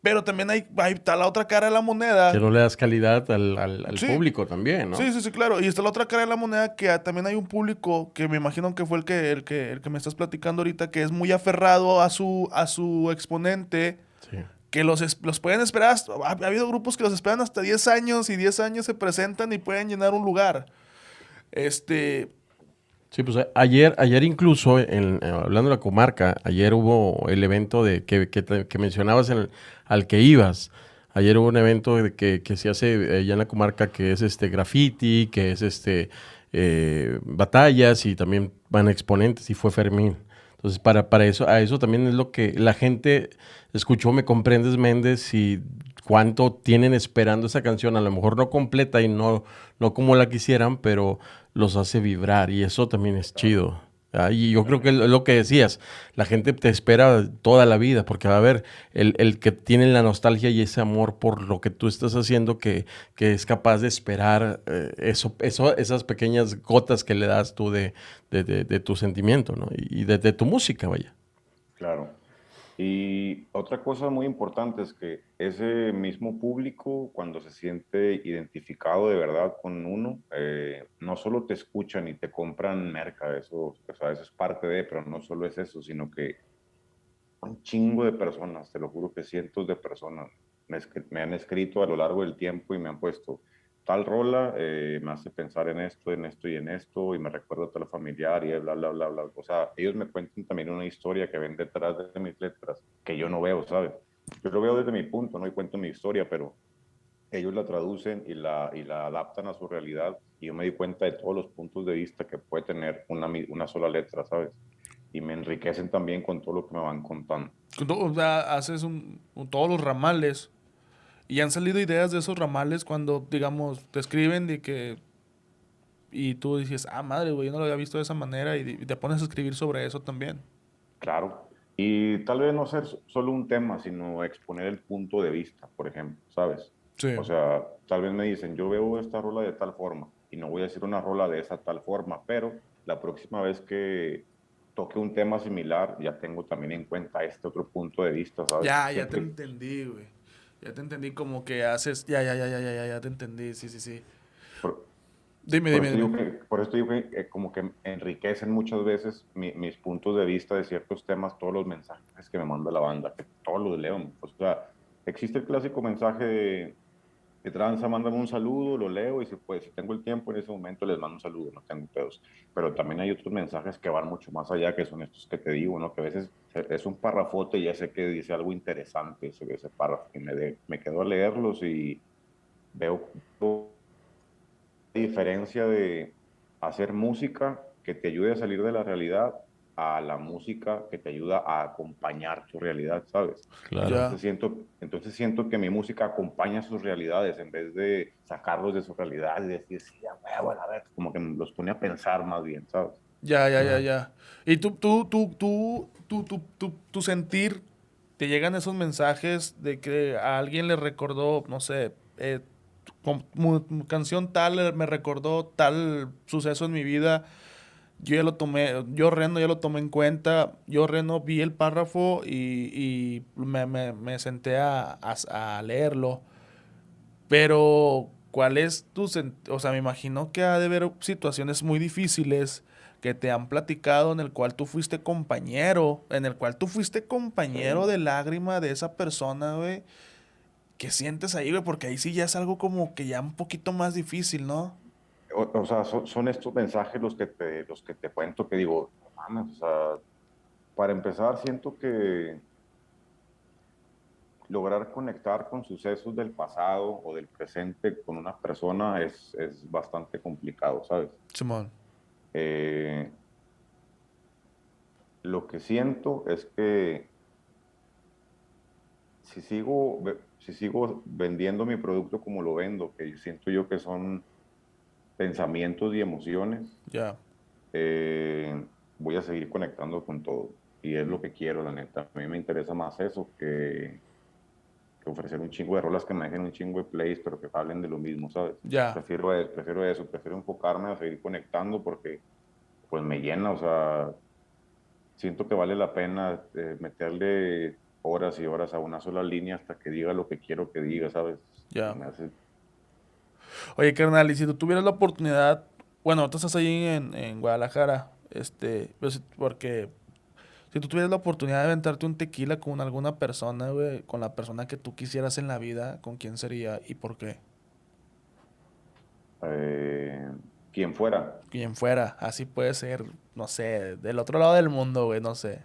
Speaker 2: Pero también hay, hay, está la otra cara de la moneda.
Speaker 3: Que no le das calidad al, al, público también, ¿no?
Speaker 2: Sí, sí, sí, claro. Y está la otra cara de la moneda que también hay un público que me imagino que fue el que, el que, el que me estás platicando ahorita, que es muy aferrado a su, a su exponente. que los, los pueden esperar, ha, ha, habido grupos que los esperan hasta 10 años y 10 años se presentan y pueden llenar un lugar. Este...
Speaker 3: Sí, pues ayer, ayer incluso, en, hablando de la comarca, ayer hubo el evento de que, que, mencionabas en al que ibas. Ayer hubo un evento de que, que se hace allá en la comarca que es este graffiti, que es este eh, batallas y también van exponentes y fue Fermín. Entonces, para, para eso, a eso también es lo que la gente escuchó Me Comprendes Méndez y cuánto tienen esperando esa canción, a lo mejor no completa y no, no como la quisieran, pero los hace vibrar y eso también es chido. Ah, y yo creo que lo que decías, la gente te espera toda la vida, porque va a ver el, el, que tiene la nostalgia y ese amor por lo que tú estás haciendo, que, que es capaz de esperar eh, eso, eso, esas pequeñas gotas que le das tú de, de, de, tu sentimiento, ¿no? Y de, tu música, vaya.
Speaker 4: Claro. Y otra cosa muy importante es que ese mismo público, cuando se siente identificado de verdad con uno, eh, no solo te escuchan y te compran merca, eso, eso es parte de, pero no solo es eso, sino que un chingo de personas, te lo juro que cientos de personas me, me han escrito a lo largo del tiempo y me han puesto, tal rola eh, me hace pensar en esto, en esto y en esto, y me recuerda a tal familiar y bla, bla, bla, bla. O sea, ellos me cuentan también una historia que ven detrás de mis letras que yo no veo, ¿sabes? Yo lo veo desde mi punto, ¿no? Y cuento mi historia, pero ellos la traducen y la, y la adaptan a su realidad y yo me di cuenta de todos los puntos de vista que puede tener una, una sola letra, ¿sabes? Y me enriquecen también con todo lo que me van contando.
Speaker 2: O sea, haces un, todos los ramales y han salido ideas de esos ramales cuando, digamos, te escriben de que... Y tú dices, ah, madre, güey, yo no lo había visto de esa manera y te pones a escribir sobre eso también.
Speaker 4: Claro. Y tal vez no ser solo un tema, sino exponer el punto de vista, por ejemplo, ¿sabes? Sí. O sea, tal vez me dicen, yo veo esta rola de tal forma y no voy a decir una rola de esa tal forma, pero la próxima vez que toque un tema similar, ya tengo también en cuenta este otro punto de vista, ¿sabes?
Speaker 2: Ya, ya te entendí, güey. Ya te entendí como que haces. Ya, ya, ya, ya, ya, ya, te entendí. Sí, sí, sí. dime, dime.
Speaker 4: dime. por eso digo que eh, como que enriquecen muchas veces mis puntos de vista de ciertos temas, todos los mensajes que me manda la banda, que todos los leo. O sea, existe el clásico mensaje de de tranza, mándame un saludo, lo leo y si, pues, si tengo el tiempo en ese momento les mando un saludo, no tengo pedos. Pero también hay otros mensajes que van mucho más allá, que son estos que te digo, ¿no? Que a veces es un párrafote y ya sé que dice algo interesante ese, ese párrafo y me, me quedo a leerlos y veo la diferencia de hacer música que te ayude a salir de la realidad a la música que te ayuda a acompañar tu realidad, ¿sabes? Claro. Entonces siento, entonces siento que mi música acompaña sus realidades en vez de sacarlos de su realidad y decir, sí, bueno, a ver, como que los pone a pensar más bien, ¿sabes?
Speaker 2: Ya, ya, ya, ya. Y tú, tú, tú, tú, tú, tú, tú, tu sentir, te llegan esos mensajes de que a alguien le recordó, no sé, eh, canción tal me recordó tal suceso en mi vida yo ya lo tomé, yo Reno ya lo tomé en cuenta, yo Reno vi el párrafo y, me, senté a, leerlo, pero ¿cuál es tu, o sea, me imagino que ha de haber situaciones muy difíciles que te han platicado en el cual tú fuiste compañero, en el cual tú fuiste compañero de lágrima de esa persona, güey, que sientes ahí, güey, porque ahí sí ya es algo como que ya un poquito más difícil, ¿no?
Speaker 4: O, sea, son, estos mensajes los que te, los que te cuento que digo, o sea, para empezar siento que lograr conectar con sucesos del pasado o del presente con una persona es, es bastante complicado, ¿sabes?
Speaker 2: Simón.
Speaker 4: Eh, lo que siento es que si sigo, si sigo vendiendo mi producto como lo vendo, que siento yo que son pensamientos y emociones,
Speaker 2: ya
Speaker 4: eh, voy a seguir conectando con todo. Y es lo que quiero, la neta. A mí me interesa más eso que, ofrecer un chingo de rolas que me dejen un chingo de plays, pero que hablen de lo mismo, ¿sabes?
Speaker 2: Ya.
Speaker 4: Prefiero, eso, prefiero eso, prefiero enfocarme a seguir conectando porque pues me llena, o sea, siento que vale la pena eh, meterle horas y horas a una sola línea hasta que diga lo que quiero que diga, ¿sabes?
Speaker 2: Ya. Oye, carnal, y si tú tuvieras la oportunidad, bueno, tú estás ahí en, Guadalajara, este, pues, porque Si tú tuvieras la oportunidad de aventarte un tequila con alguna persona, güey, con la persona que tú quisieras en la vida, ¿con quién sería y por qué?
Speaker 4: Eh, quien fuera.
Speaker 2: Quien fuera. Así puede ser, no sé, del otro lado del mundo, güey, no sé.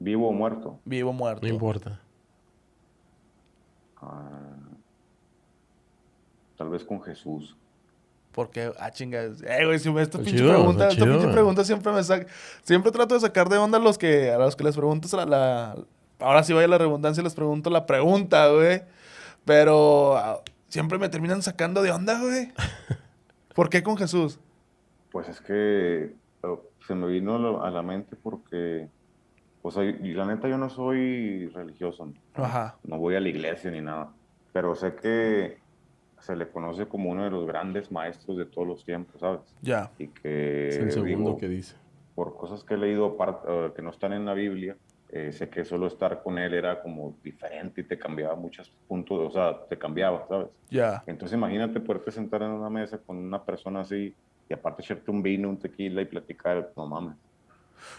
Speaker 4: Vivo o muerto.
Speaker 2: Vivo o muerto.
Speaker 3: No importa.
Speaker 4: Ah, tal vez con Jesús.
Speaker 2: Porque, ah, chingas. Eh, güey, si me esta
Speaker 3: Está
Speaker 2: pinche
Speaker 3: chido,
Speaker 2: pregunta,
Speaker 3: está
Speaker 2: esta
Speaker 3: chido,
Speaker 2: pinche pregunta siempre me saca. Siempre trato de sacar de onda a los que, a los que les pregunto la, la- ahora sí vaya la redundancia, les pregunto la pregunta, güey. Pero ah, siempre me terminan sacando de onda, güey. ¿Por qué con Jesús?
Speaker 4: Pues es que se me vino a la- a la mente porque, o sea, y la neta yo no soy religioso, ¿no?
Speaker 2: Ajá.
Speaker 4: no voy a la iglesia ni nada, pero sé que se le conoce como uno de los grandes maestros de todos los tiempos, ¿sabes?
Speaker 2: Ya.
Speaker 4: Y que
Speaker 3: Es el segundo
Speaker 4: digo,
Speaker 3: que dice.
Speaker 4: por cosas que he leído eh, que no están en la Biblia, eh, sé que solo estar con él era como diferente y te cambiaba muchos puntos, o sea, te cambiaba, ¿sabes?
Speaker 2: Ya.
Speaker 4: Entonces imagínate poderte sentar en una mesa con una persona así y aparte echarte un vino, un tequila y platicar, no mames.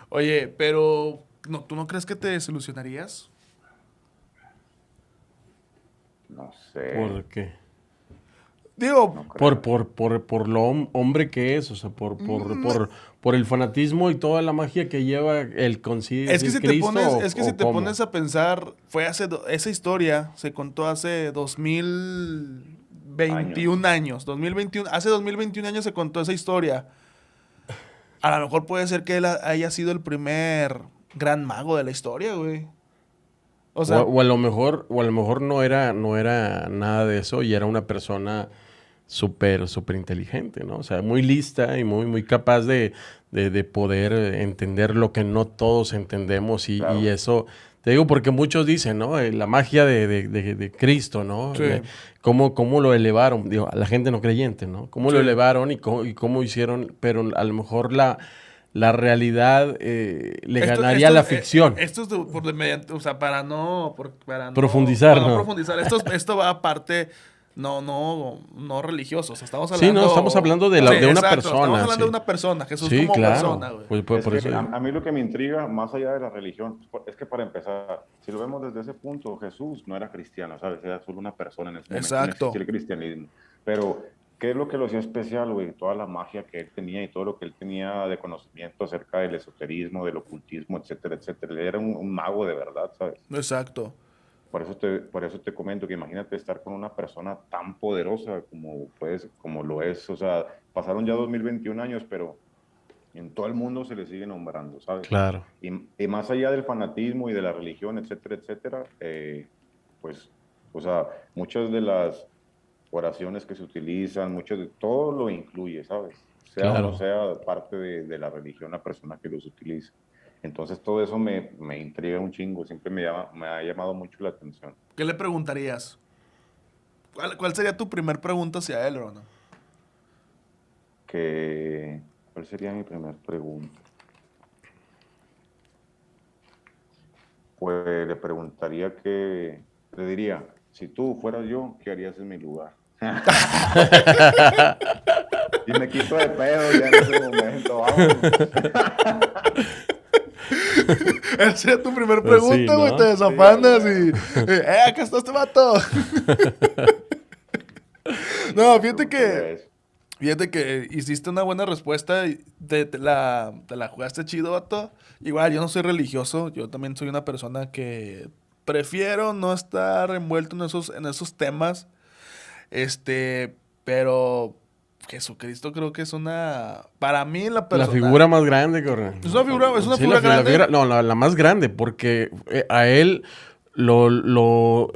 Speaker 2: Oye, pero no, ¿tú no crees que te desilusionarías?
Speaker 4: No sé.
Speaker 3: ¿Por qué?
Speaker 2: Digo,
Speaker 4: no creo.
Speaker 3: Por, por, por, por lo hom- hombre que es, o sea, por, por,
Speaker 2: Mm.
Speaker 3: por, por el fanatismo y toda la magia que lleva el concilio.
Speaker 2: Es que si te pones,
Speaker 3: o-
Speaker 2: es que si te
Speaker 3: cómo.
Speaker 2: pones a pensar, fue hace do- esa historia se contó hace 2021 años. 2021, hace 2021 años se contó esa historia. A lo mejor puede ser que él ha- haya sido el primer gran mago de la historia, güey. O sea,
Speaker 3: o, o a lo mejor, o a lo mejor no era, no era nada de eso y era una persona súper, súper inteligente, ¿no? O sea, muy lista y muy, muy capaz de, de- de poder entender lo que no todos entendemos y,
Speaker 4: Claro.
Speaker 3: y eso, te digo porque muchos dicen, ¿no? Eh, La magia de, de- Cristo, ¿no?
Speaker 2: Sí.
Speaker 3: Cómo, cómo lo elevaron, digo, a la gente no creyente, ¿no? Cómo lo elevaron y cómo, y cómo hicieron, pero a lo mejor la... La realidad eh, le
Speaker 2: esto-
Speaker 3: ganaría a la
Speaker 2: eh,
Speaker 3: ficción.
Speaker 2: esto es de- por de mediante, o sea, para no, por- para no-
Speaker 3: Profundizar,
Speaker 2: para
Speaker 3: ¿no?
Speaker 2: profundizar. Esto, es- esto va aparte, no, no, no religioso. O sea, estamos
Speaker 3: Sí,
Speaker 2: hablando.
Speaker 3: no, estamos hablando de la- de una persona,
Speaker 2: Estamos hablando
Speaker 3: sí.
Speaker 2: de una persona, Jesús
Speaker 3: sí,
Speaker 2: como
Speaker 3: claro.
Speaker 2: persona, güey.
Speaker 3: Pues, por,
Speaker 4: Es
Speaker 3: por
Speaker 4: que
Speaker 3: eso
Speaker 4: a, mí lo que me intriga, más allá de la religión, es que para empezar, si lo vemos desde ese punto, Jesús no era cristiano, ¿sabes? Era solo una persona en ese momento.
Speaker 2: Exacto.
Speaker 4: el cristianismo. Pero, ¿qué es lo que lo hacía especial, güey? Toda la magia que él tenía y todo lo que él tenía de conocimiento acerca del esoterismo, del ocultismo, etcétera, etcétera. Él era un, un mago de verdad, ¿sabes?
Speaker 2: Exacto.
Speaker 4: Por eso, te, por eso te comento que imagínate estar con una persona tan poderosa como, pues, como lo es. O sea, pasaron ya 2021 años, pero en todo el mundo se le sigue nombrando, ¿sabes?
Speaker 3: Claro.
Speaker 4: Y, y más allá del fanatismo y de la religión, etcétera, etcétera, eh, pues, o sea, muchas de las oraciones que se utilizan, muchos de todo lo incluye, ¿sabes? Sea
Speaker 3: Claro.
Speaker 4: o no sea parte de, de la religión la persona que los utiliza. Entonces todo eso me, me intriga un chingo, siempre me, llama, me ha llamado mucho la atención.
Speaker 2: ¿Qué le preguntarías? ¿Cuál, cuál sería tu primer pregunta hacia él, Rono?
Speaker 4: Que, ¿Cuál sería mi primera pregunta? Pues le preguntaría que, le diría, si tú fueras yo, ¿qué harías en mi lugar? y me quito de pedo ya en ese momento, vamos.
Speaker 2: Esa sería tu primer
Speaker 3: Pues
Speaker 2: pregunta, güey.
Speaker 3: ¿no?
Speaker 2: Te desafanas
Speaker 4: Sí,
Speaker 2: y. Eh, acá está este vato. no, fíjate que. Fíjate que hiciste una buena respuesta y te, te la, te la jugaste chido, vato. Igual, yo no soy religioso, yo también soy una persona que prefiero no estar envuelto en esos, en esos temas. Este, pero Jesucristo creo que es una, para mí la
Speaker 3: La
Speaker 2: persona...
Speaker 3: figura más grande, cabrón.
Speaker 2: Es una figura, es una
Speaker 3: Sí,
Speaker 2: figura
Speaker 3: la, fi- la
Speaker 2: grande.
Speaker 3: figura- no, la, la más grande, porque eh, a él lo, lo,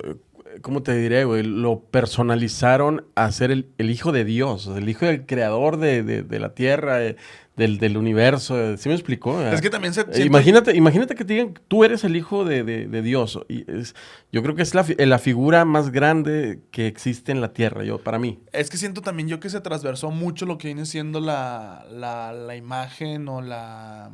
Speaker 3: ¿cómo te diré, güey? Lo personalizaron a ser el, el hijo de Dios, el hijo del creador de, de- de la tierra, eh, del, del universo. ¿Sí me explicó?
Speaker 2: Es que también se...
Speaker 3: Eh,
Speaker 2: siento-
Speaker 3: imagínate, imagínate que te digan, tú eres el hijo de, de- de Dios. Y es, yo creo que es la, la figura más grande que existe en la tierra, yo, para mí.
Speaker 2: Es que siento también yo que se transversó mucho lo que viene siendo la, la, la imagen o la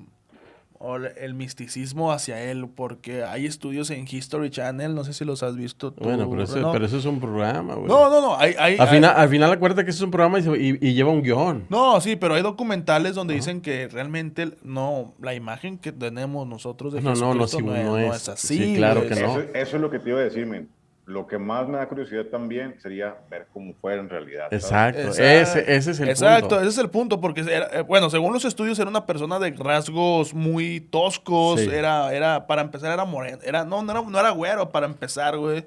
Speaker 2: o el misticismo hacia él, porque hay estudios en History Channel, no sé si los has visto tú.
Speaker 3: Bueno, pero, eso es un programa, güey.
Speaker 2: No, no, no. Hay, hay,
Speaker 3: al, Final, al final acuérdate que eso es un programa y, lleva un guion.
Speaker 2: No, sí, pero hay documentales donde dicen que realmente no, la imagen que tenemos nosotros de no, no, no, no, es, así.
Speaker 3: Sí, claro que no.
Speaker 4: Eso, eso, es lo que te iba a decir, men lo que más me da curiosidad también sería ver cómo fuera en realidad.
Speaker 3: Exacto, Ese, es el punto.
Speaker 2: Exacto, ese es el punto, porque, eh, bueno, según los estudios era una persona de rasgos muy toscos, era, era, para empezar era moreno, era, no, no era, no era güero para empezar, güey.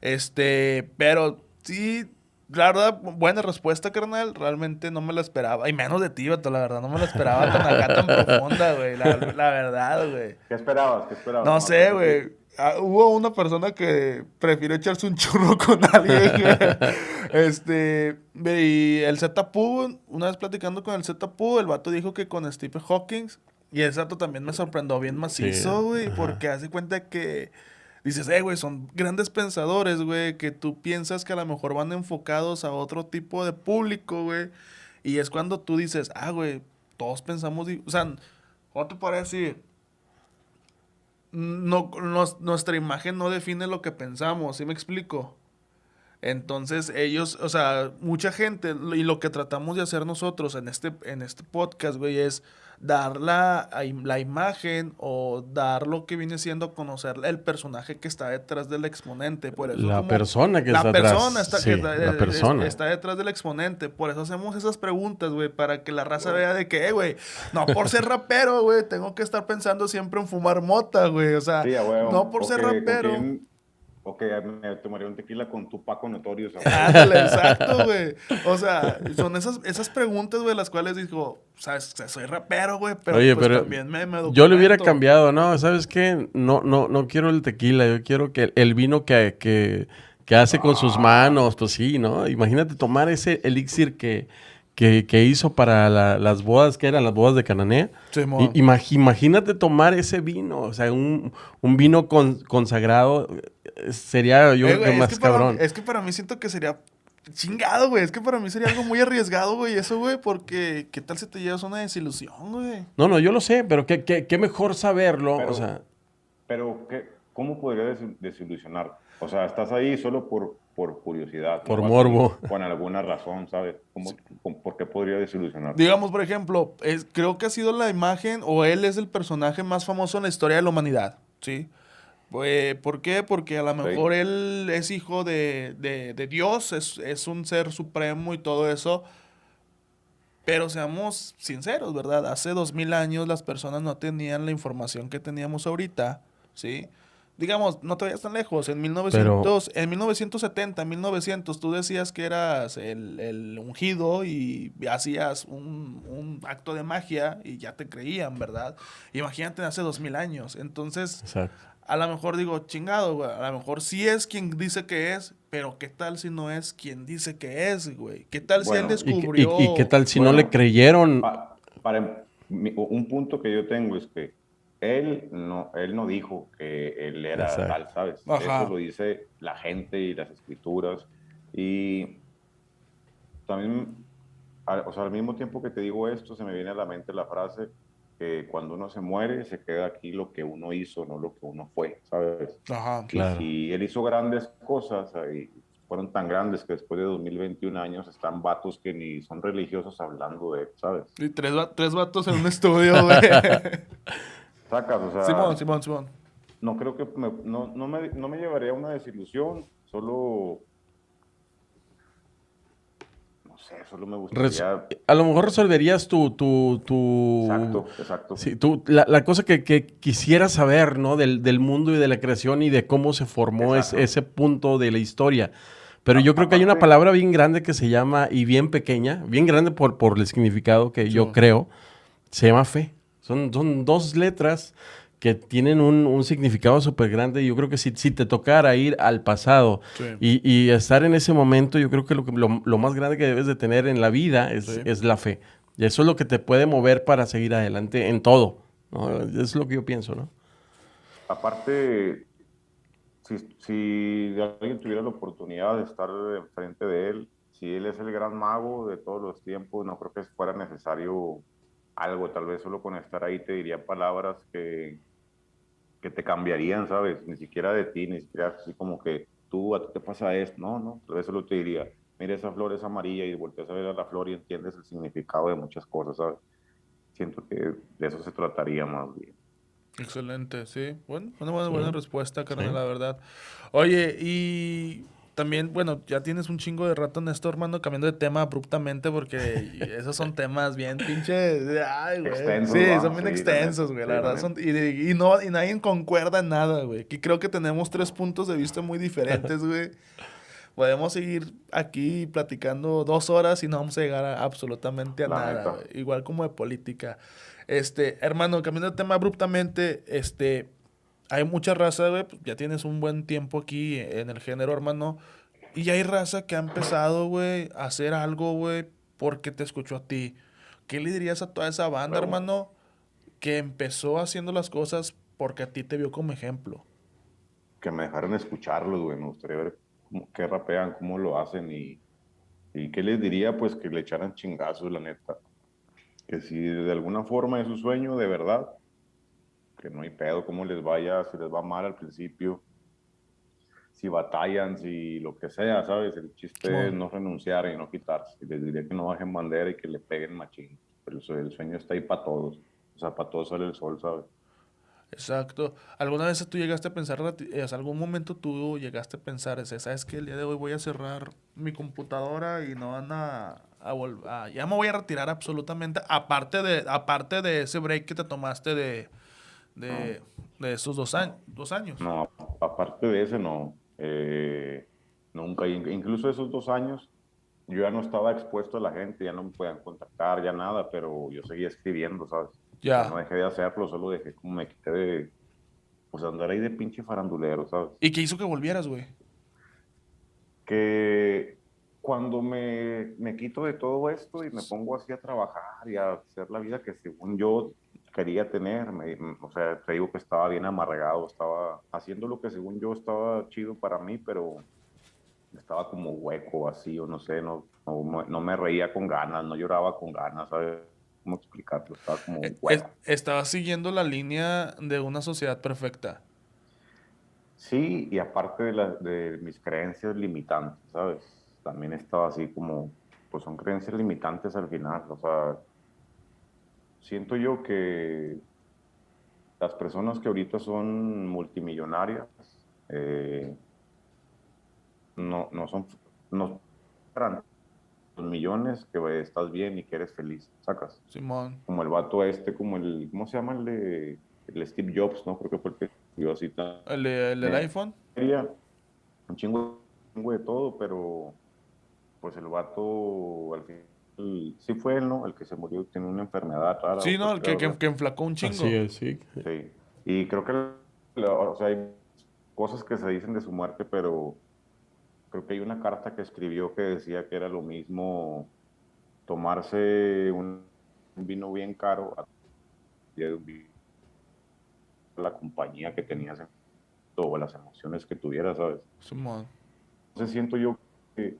Speaker 2: Este, pero sí, la verdad, buena respuesta, carnal. Realmente no me la esperaba. Y menos de ti, Beto, la verdad. No me la esperaba tan acá, tan profunda, güey. La, la verdad, güey.
Speaker 4: ¿Qué esperabas? ¿Qué esperabas?
Speaker 2: No sé, güey. Ah, hubo una persona que prefirió echarse un churro con alguien. este, y el Z-Poo, una vez platicando con el Z-Poo, el vato dijo que con Stephen Hawking. Y el Z también me sorprendió bien macizo, güey, porque hace cuenta que dices, eh, güey, son grandes pensadores, güey, que tú piensas que a lo mejor van enfocados a otro tipo de público, güey. Y es cuando tú dices, ah, güey, todos pensamos, o sea, ¿cómo te parece? No, nuestra imagen no define lo que pensamos, ¿sí me explico? Entonces ellos, o sea, mucha gente, y lo que tratamos de hacer nosotros en este, en este podcast, güey, es dar la, la, imagen o dar lo que viene siendo conocer el personaje que está detrás del exponente. Por eso
Speaker 3: la persona que está
Speaker 2: persona
Speaker 3: Está,
Speaker 2: la persona está detrás del exponente. Por eso hacemos esas preguntas, güey, para que la raza vea de que, eh, güey, no por ser rapero, güey, tengo que estar pensando siempre en fumar mota, güey. O sea, no por ser rapero
Speaker 4: o que me tomaría un tequila con tu Paco Notorious.
Speaker 2: exacto, güey. O sea, son esas, esas preguntas, güey, las cuales digo, sabes, soy rapero, güey, pero, Oye, pues, pero también me, me
Speaker 3: Yo le hubiera cambiado, ¿no? ¿Sabes qué? No, no, no quiero el tequila, yo quiero que el vino que, que, que hace con sus ah. manos, pues sí, ¿no? Imagínate tomar ese elixir que que, hizo para las bodas, que eran las bodas de Cananea. imagínate tomar ese vino, o sea, un, vino consagrado, eh, sería yo
Speaker 2: eh,
Speaker 3: más cabrón.
Speaker 2: es que para mí siento que sería chingado, güey. Es que para mí sería algo muy arriesgado, güey, eso, güey, porque ¿qué tal si te llevas una desilusión, güey?
Speaker 3: No, no, yo lo sé, pero qué, qué, mejor saberlo, o sea...
Speaker 4: Pero, ¿qué, ¿cómo podría desilusionar? O sea, estás ahí solo por por curiosidad.
Speaker 3: Por morbo.
Speaker 4: Con, alguna razón, ¿sabes? ¿Por qué podría desilusionar?
Speaker 2: Digamos, por ejemplo, es, creo que ha sido la imagen o él es el personaje más famoso en la historia de la humanidad, ¿sí? Pues, ¿Por qué? Porque a lo mejor él es hijo de, de, Dios, es, es, un ser supremo y todo eso. Pero seamos sinceros, ¿verdad? Hace dos mil años las personas no tenían la información que teníamos ahorita, ¿sí? Digamos, no te vayas tan lejos, en 1900, en 1970, 1900, tú decías que eras el, ungido y hacías un, acto de magia y ya te creían, ¿verdad? Imagínate hace dos mil años. Entonces, a lo mejor digo, chingado, güey, a lo mejor sí es quien dice que es, pero ¿qué tal si no es quien dice que es, güey? ¿Qué tal si él descubrió?
Speaker 3: ¿Y, qué tal si no le creyeron?
Speaker 4: para un punto que yo tengo es que él no, él no dijo que él era tal, ¿sabes? Eso lo dice la gente y las escrituras. Y también, o sea, al mismo tiempo que te digo esto, se me viene a la mente la frase que cuando uno se muere, se queda aquí lo que uno hizo, no lo que uno fue, ¿sabes?
Speaker 2: Ajá,
Speaker 4: claro. Y él hizo grandes cosas y fueron tan grandes que después de 2021 años están vatos que ni son religiosos hablando de ¿sabes?
Speaker 2: Y tres, tres vatos en un estudio, güey. Simón, Simón, Simón.
Speaker 4: No creo que me, no, no, me, no me llevaría a una desilusión, solo no sé, solo me gustaría...
Speaker 3: a lo mejor resolverías tu... tu, tu...
Speaker 4: Exacto, exacto.
Speaker 3: Sí, tú, la, la, cosa que, que quisieras saber, ¿no? Del, del, mundo y de la creación y de cómo se formó ese punto de la historia. Pero yo creo que hay una palabra bien grande que se llama, y bien pequeña, bien grande por, por el significado que yo creo, se llama fe. Son, dos letras que tienen un, significado súper grande. Y yo creo que si, si, te tocara ir al pasado y, estar en ese momento, yo creo que lo, más grande que debes de tener en la vida es, la fe. Y eso es lo que te puede mover para seguir adelante en todo. Es lo que yo pienso, ¿no?
Speaker 4: Aparte, si, si alguien tuviera la oportunidad de estar enfrente de él, si él es el gran mago de todos los tiempos, no creo que fuera necesario algo, tal vez solo con estar ahí te diría palabras que, que te cambiarían, ¿sabes? Ni siquiera de ti, ni siquiera así como que tú, a ti te pasa esto, no, no, tal vez solo te diría, mira esa flor es amarilla y volteas a ver a la flor y entiendes el significado de muchas cosas, ¿sabes? Siento que de eso se trataría más bien.
Speaker 2: Excelente, sí. Bueno, una buena, buena respuesta, carnal, la verdad. Oye, y también, bueno, ya tienes un chingo de rato en esto, hermano, cambiando de tema abruptamente, porque esos son temas bien pinches. Ay, güey. sí, son bien extensos, güey, la verdad. Son, y, y, no, y nadie concuerda en nada, güey. Y creo que tenemos tres puntos de vista muy diferentes, güey. Podemos seguir aquí platicando dos horas y no vamos a llegar a, absolutamente a nada, Igual como de política. Este, hermano, cambiando de tema abruptamente, este hay mucha raza, güey, pues, ya tienes un buen tiempo aquí en el género, hermano. Y hay raza que ha empezado, güey, a hacer algo, güey, porque te escuchó a ti. ¿Qué le dirías a toda esa banda, hermano, que empezó haciendo las cosas porque a ti te vio como ejemplo?
Speaker 4: Que me dejaron escucharlos, güey. Me gustaría ver cómo, qué rapean, cómo lo hacen y, y qué les diría, pues, que le echaran chingazos, la neta. Que si de alguna forma es su sueño, de verdad, que no hay pedo, cómo les vaya, si les va mal al principio, si batallan, si lo que sea, ¿sabes? El chiste es no renunciar y no quitarse. Les diría que no bajen bandera y que le peguen machín. Pero el sueño está ahí para todos. O sea, para todos sale el sol, ¿sabes?
Speaker 2: Exacto. ¿Alguna vez tú llegaste a pensar, en algún momento tú llegaste a pensar, ese, sabes que el día de hoy voy a cerrar mi computadora y no van a, a volver, ya me voy a retirar absolutamente, aparte de, aparte de ese break que te tomaste de, de, esos dos años, dos años.
Speaker 4: No, aparte de ese no. Eh, nunca, incluso esos dos años, yo ya no estaba expuesto a la gente, ya no me podían contactar, ya nada, pero yo seguía escribiendo, ¿sabes? Ya. no dejé de hacerlo, solo dejé como me quité de, pues andar ahí de pinche farandulero, ¿sabes?
Speaker 2: ¿Y qué hizo que volvieras, güey?
Speaker 4: Que cuando me, me, quito de todo esto y me pongo así a trabajar y a hacer la vida que según yo quería tener, o sea, te digo que estaba bien amargado, estaba haciendo lo que según yo estaba chido para mí, pero estaba como hueco, así, o no sé, no, no, me reía con ganas, no lloraba con ganas, ¿sabes? ¿Cómo explicarlo? Estaba como
Speaker 2: eh, hueco. Estaba siguiendo la línea de una sociedad perfecta.
Speaker 4: Sí, y aparte de, la, de mis creencias limitantes, ¿sabes? También estaba así como, pues son creencias limitantes al final, o sea, siento yo que las personas que ahorita son multimillonarias eh, no, no son no los millones que estás bien y que eres feliz, sacas.
Speaker 2: Simón.
Speaker 4: Como el vato este, como el, ¿cómo se llama el de el Steve Jobs, no? Creo que fue el que
Speaker 2: dio así tan, ¿El, del eh, iPhone?
Speaker 4: Un chingo, un chingo de todo, pero pues el vato al sí fue él, ¿no? El que se murió, tiene una enfermedad rara.
Speaker 2: Sí, ¿no? El que, que, enflacó un chingo.
Speaker 3: Sí, sí.
Speaker 4: Sí. Y creo que, o sea, hay cosas que se dicen de su muerte, pero creo que hay una carta que escribió que decía que era lo mismo tomarse un, vino bien caro a la compañía que tenías o las emociones que tuvieras, ¿sabes? Entonces siento yo que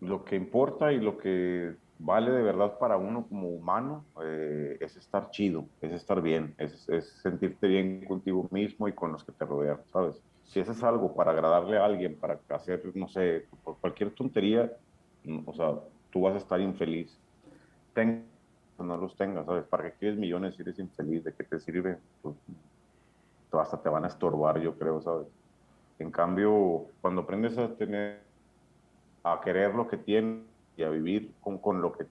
Speaker 4: lo que importa y lo que vale de verdad para uno como humano eh, es estar chido, es estar bien, es, sentirte bien contigo mismo y con los que te rodean, ¿sabes? Si eso es algo para agradarle a alguien, para hacer, no sé, por cualquier tontería, o sea, tú vas a estar infeliz. Ten, no los tengas, ¿sabes? ¿Para qué quieres millones si eres infeliz? ¿De qué te sirve? Pues, hasta te van a estorbar, yo creo, ¿sabes? En cambio, cuando aprendes a tener a querer lo que tienes y a vivir con, con lo que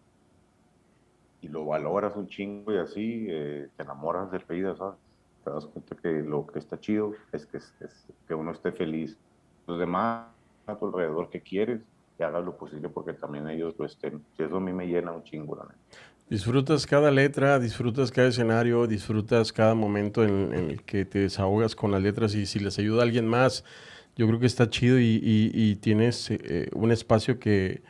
Speaker 4: y lo valoras un chingo y así eh, te enamoras de la vida, ¿sabes? Te das cuenta que lo que está chido es que, es, que uno esté feliz. Los demás a tu alrededor que quieres y hagas lo posible porque también ellos lo estén. Y eso a mí me llena un chingo, la
Speaker 3: Disfrutas cada letra, disfrutas cada escenario, disfrutas cada momento en, en, el que te desahogas con las letras y si les ayuda a alguien más, yo creo que está chido y, tienes eh, un espacio que,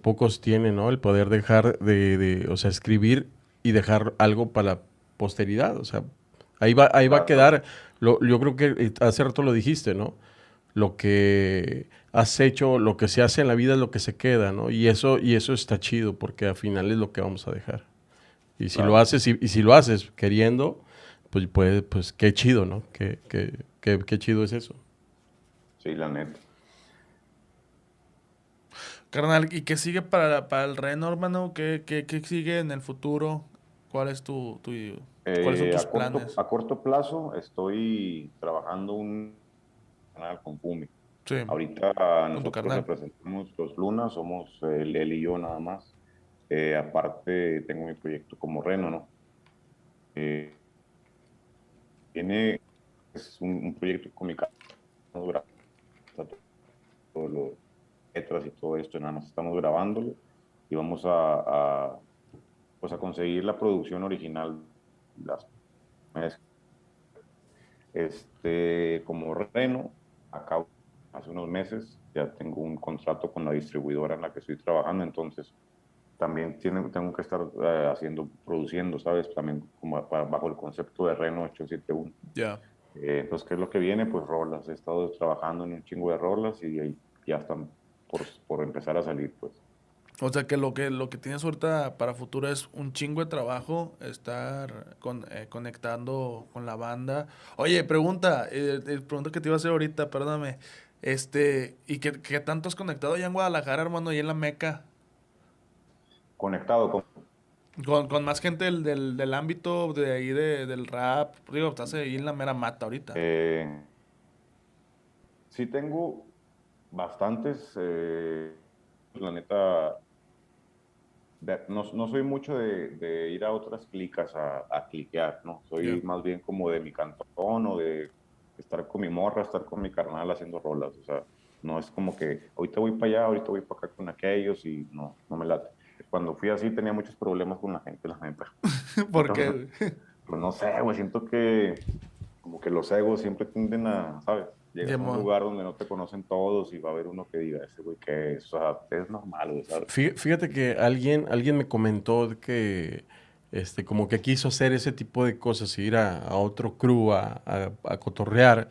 Speaker 3: pocos tienen, ¿no? El poder dejar de, o sea, escribir y dejar algo para la posteridad, o sea, ahí va, ahí va a quedar, lo, yo creo que eh, hace rato lo dijiste, ¿no? lo que has hecho, lo que se hace en la vida es lo que se queda, ¿no? Y eso, y eso está chido, porque al final es lo que vamos a dejar. Y si lo haces, y, si lo haces queriendo, pues, pues, pues qué chido, ¿no? Qué, qué, qué, qué chido es eso.
Speaker 4: Sí, la neta.
Speaker 2: Carnal, ¿y qué sigue para, para el Reno, hermano? ¿Qué, ¿Qué, qué, sigue en el futuro? ¿Cuál es tu, tu cuáles son
Speaker 4: eh,
Speaker 2: tus
Speaker 4: a
Speaker 2: planes?
Speaker 4: Corto, a corto plazo estoy trabajando un canal con Fumi.
Speaker 2: Sí.
Speaker 4: Ahorita nosotros representamos los Lunas, somos él, él, y yo nada más. Eh, aparte tengo mi proyecto como Reno, ¿no? Eh, tiene es un, un, proyecto con mi canal, todo lo letras y todo esto, nada más estamos grabándolo y vamos a, a pues a conseguir la producción original. Las, este, como Reno, acá hace unos meses ya tengo un contrato con la distribuidora en la que estoy trabajando, entonces también tiene, tengo que estar uh, haciendo, produciendo, ¿sabes? También como bajo el concepto de Reno 871.
Speaker 2: Ya. Yeah.
Speaker 4: Eh, entonces, ¿qué es lo que viene? Pues rolas. He estado trabajando en un chingo de rolas y, y ya están por, por, empezar a salir, pues.
Speaker 2: O sea que lo que lo que tienes ahorita para futuro es un chingo de trabajo, estar con, eh, conectando con la banda. Oye, pregunta, eh, pregunta que te iba a hacer ahorita, perdóname. Este, ¿y qué, qué tanto has conectado allá en Guadalajara, hermano, y en la Meca?
Speaker 4: Conectado con
Speaker 2: con, con, más gente del, del, del, ámbito de ahí de, del rap. Digo, estás ahí en la mera mata ahorita.
Speaker 4: Eh, sí tengo bastantes. Eh, la neta, no, no, soy mucho de, de, ir a otras clicas a, a cliquear, ¿no? Soy más bien como de mi cantón o de estar con mi morra, estar con mi carnal haciendo rolas. O sea, no es como que ahorita voy para allá, ahorita voy para acá con aquellos y no, no me late. Cuando fui así tenía muchos problemas con la gente, la neta.
Speaker 2: ¿Por qué?
Speaker 4: Pues no sé, güey, siento que como que los egos siempre tienden a, ¿sabes? Llegas a un lugar donde no te conocen todos y va a haber uno que diga, ese güey que es, o sea, es normal, güey, ¿sabes?
Speaker 3: Fíjate que alguien, alguien me comentó que, este, como que quiso hacer ese tipo de cosas, ir a, a otro crew a, a, a, cotorrear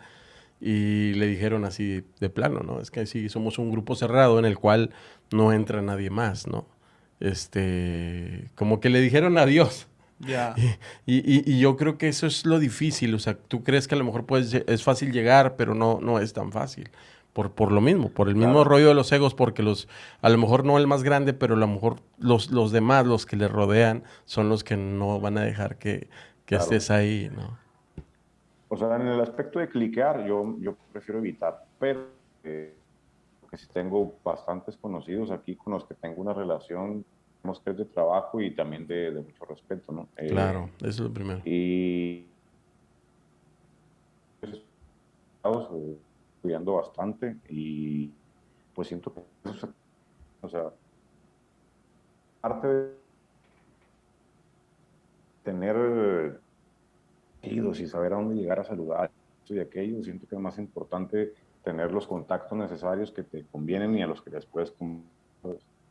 Speaker 3: y le dijeron así de plano, ¿no? Es que sí, somos un grupo cerrado en el cual no entra nadie más, ¿no? Este, como que le dijeron adiós.
Speaker 2: Yeah.
Speaker 3: Y, y, y, yo creo que eso es lo difícil. O sea, tú crees que a lo mejor puedes, es fácil llegar, pero no, no es tan fácil. Por, por lo mismo, por el mismo claro. rollo de los egos, porque los, a lo mejor no el más grande, pero a lo mejor los, los demás, los que le rodean, son los que no van a dejar que, que claro. estés ahí, ¿no?
Speaker 4: O sea, en el aspecto de cliquear, yo, yo prefiero evitar, pero eh, que si tengo bastantes conocidos aquí con los que tengo una relación que es de trabajo y también de, de mucho respeto, ¿no?
Speaker 3: Claro, eh, eso es lo primero.
Speaker 4: Y eh, cuidando bastante y pues siento que eso, o sea, parte de tener y saber a dónde llegar a saludar y aquello, siento que es más importante tener los contactos necesarios que te convienen y a los que después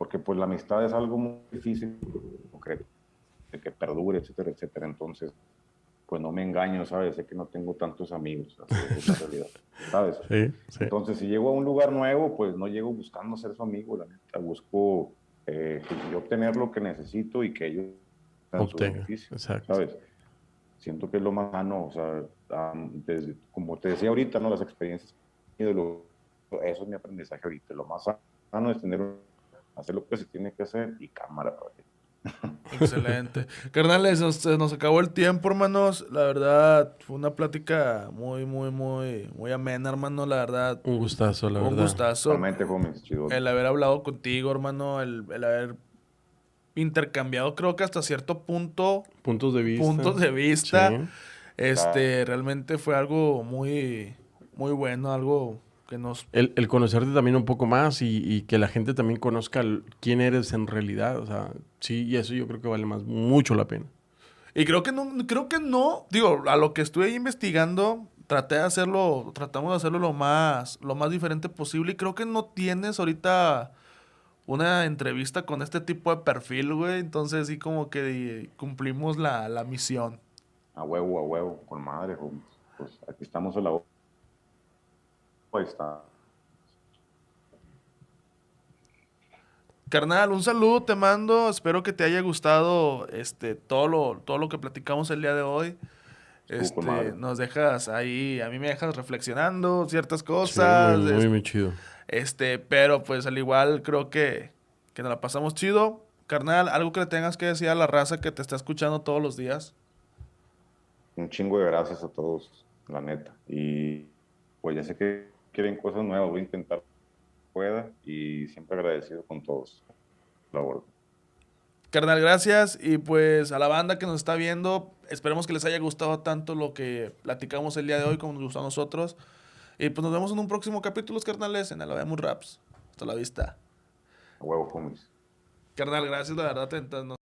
Speaker 4: porque pues la amistad es algo muy difícil, concreto, de que perdure, etcétera, etcétera. Entonces, pues no me engaño, ¿sabes? Sé que no tengo tantos amigos, es la realidad, ¿sabes?
Speaker 3: Sí, sí.
Speaker 4: Entonces, si llego a un lugar nuevo, pues no llego buscando ser su amigo, la neta, busco eh, yo obtener lo que necesito y que ellos
Speaker 3: obtengan,
Speaker 4: ¿sabes? Siento que es lo más sano, o sea, um, desde, como te decía ahorita, ¿no? Las experiencias, eso es mi aprendizaje ahorita, lo más sano es tener hacer lo que se tiene que hacer y cámara para ti.
Speaker 2: Excelente. Carnales, nos, nos, acabó el tiempo, hermanos. La verdad, fue una plática muy, muy, muy, muy amena, hermano. La verdad.
Speaker 3: Un gustazo, la
Speaker 2: un
Speaker 3: verdad.
Speaker 2: Un gustazo.
Speaker 4: Realmente fue muy chido.
Speaker 2: El haber hablado contigo, hermano. El, el, haber intercambiado, creo que hasta cierto punto.
Speaker 3: Puntos de vista.
Speaker 2: Puntos de vista.
Speaker 3: Sí.
Speaker 2: Este, ah. realmente fue algo muy, muy bueno, algo que nos...
Speaker 3: El, el, conocerte también un poco más y, y, que la gente también conozca quién eres en realidad. O sea, sí, y eso yo creo que vale más, mucho la pena.
Speaker 2: Y creo que no, creo que no, digo, a lo que estuve investigando, traté de hacerlo, tratamos de hacerlo lo más, lo más diferente posible y creo que no tienes ahorita una entrevista con este tipo de perfil, güey. Entonces sí como que cumplimos la, la misión.
Speaker 4: A huevo, a huevo, con madre, pues aquí estamos a la está.
Speaker 2: Carnal, un saludo te mando. Espero que te haya gustado este todo lo, todo lo que platicamos el día de hoy. Este, nos dejas ahí, a mí me dejas reflexionando ciertas cosas.
Speaker 3: muy, muy, muy, chido.
Speaker 2: Este, pero pues al igual creo que, que nos la pasamos chido. Carnal, algo que le tengas que decir a la raza que te está escuchando todos los días.
Speaker 4: Un chingo de gracias a todos, la neta. Y pues ya sé que quieren cosas nuevas, voy a intentar pueda y siempre agradecido con todos. La verdad.
Speaker 2: Carnal, gracias. Y pues a la banda que nos está viendo, esperemos que les haya gustado tanto lo que platicamos el día de hoy como nos gustó a nosotros. Y pues nos vemos en un próximo capítulo, carnales, en Alabamos Raps. Hasta la vista.
Speaker 4: A huevo, homies.
Speaker 2: Carnal, gracias, la verdad.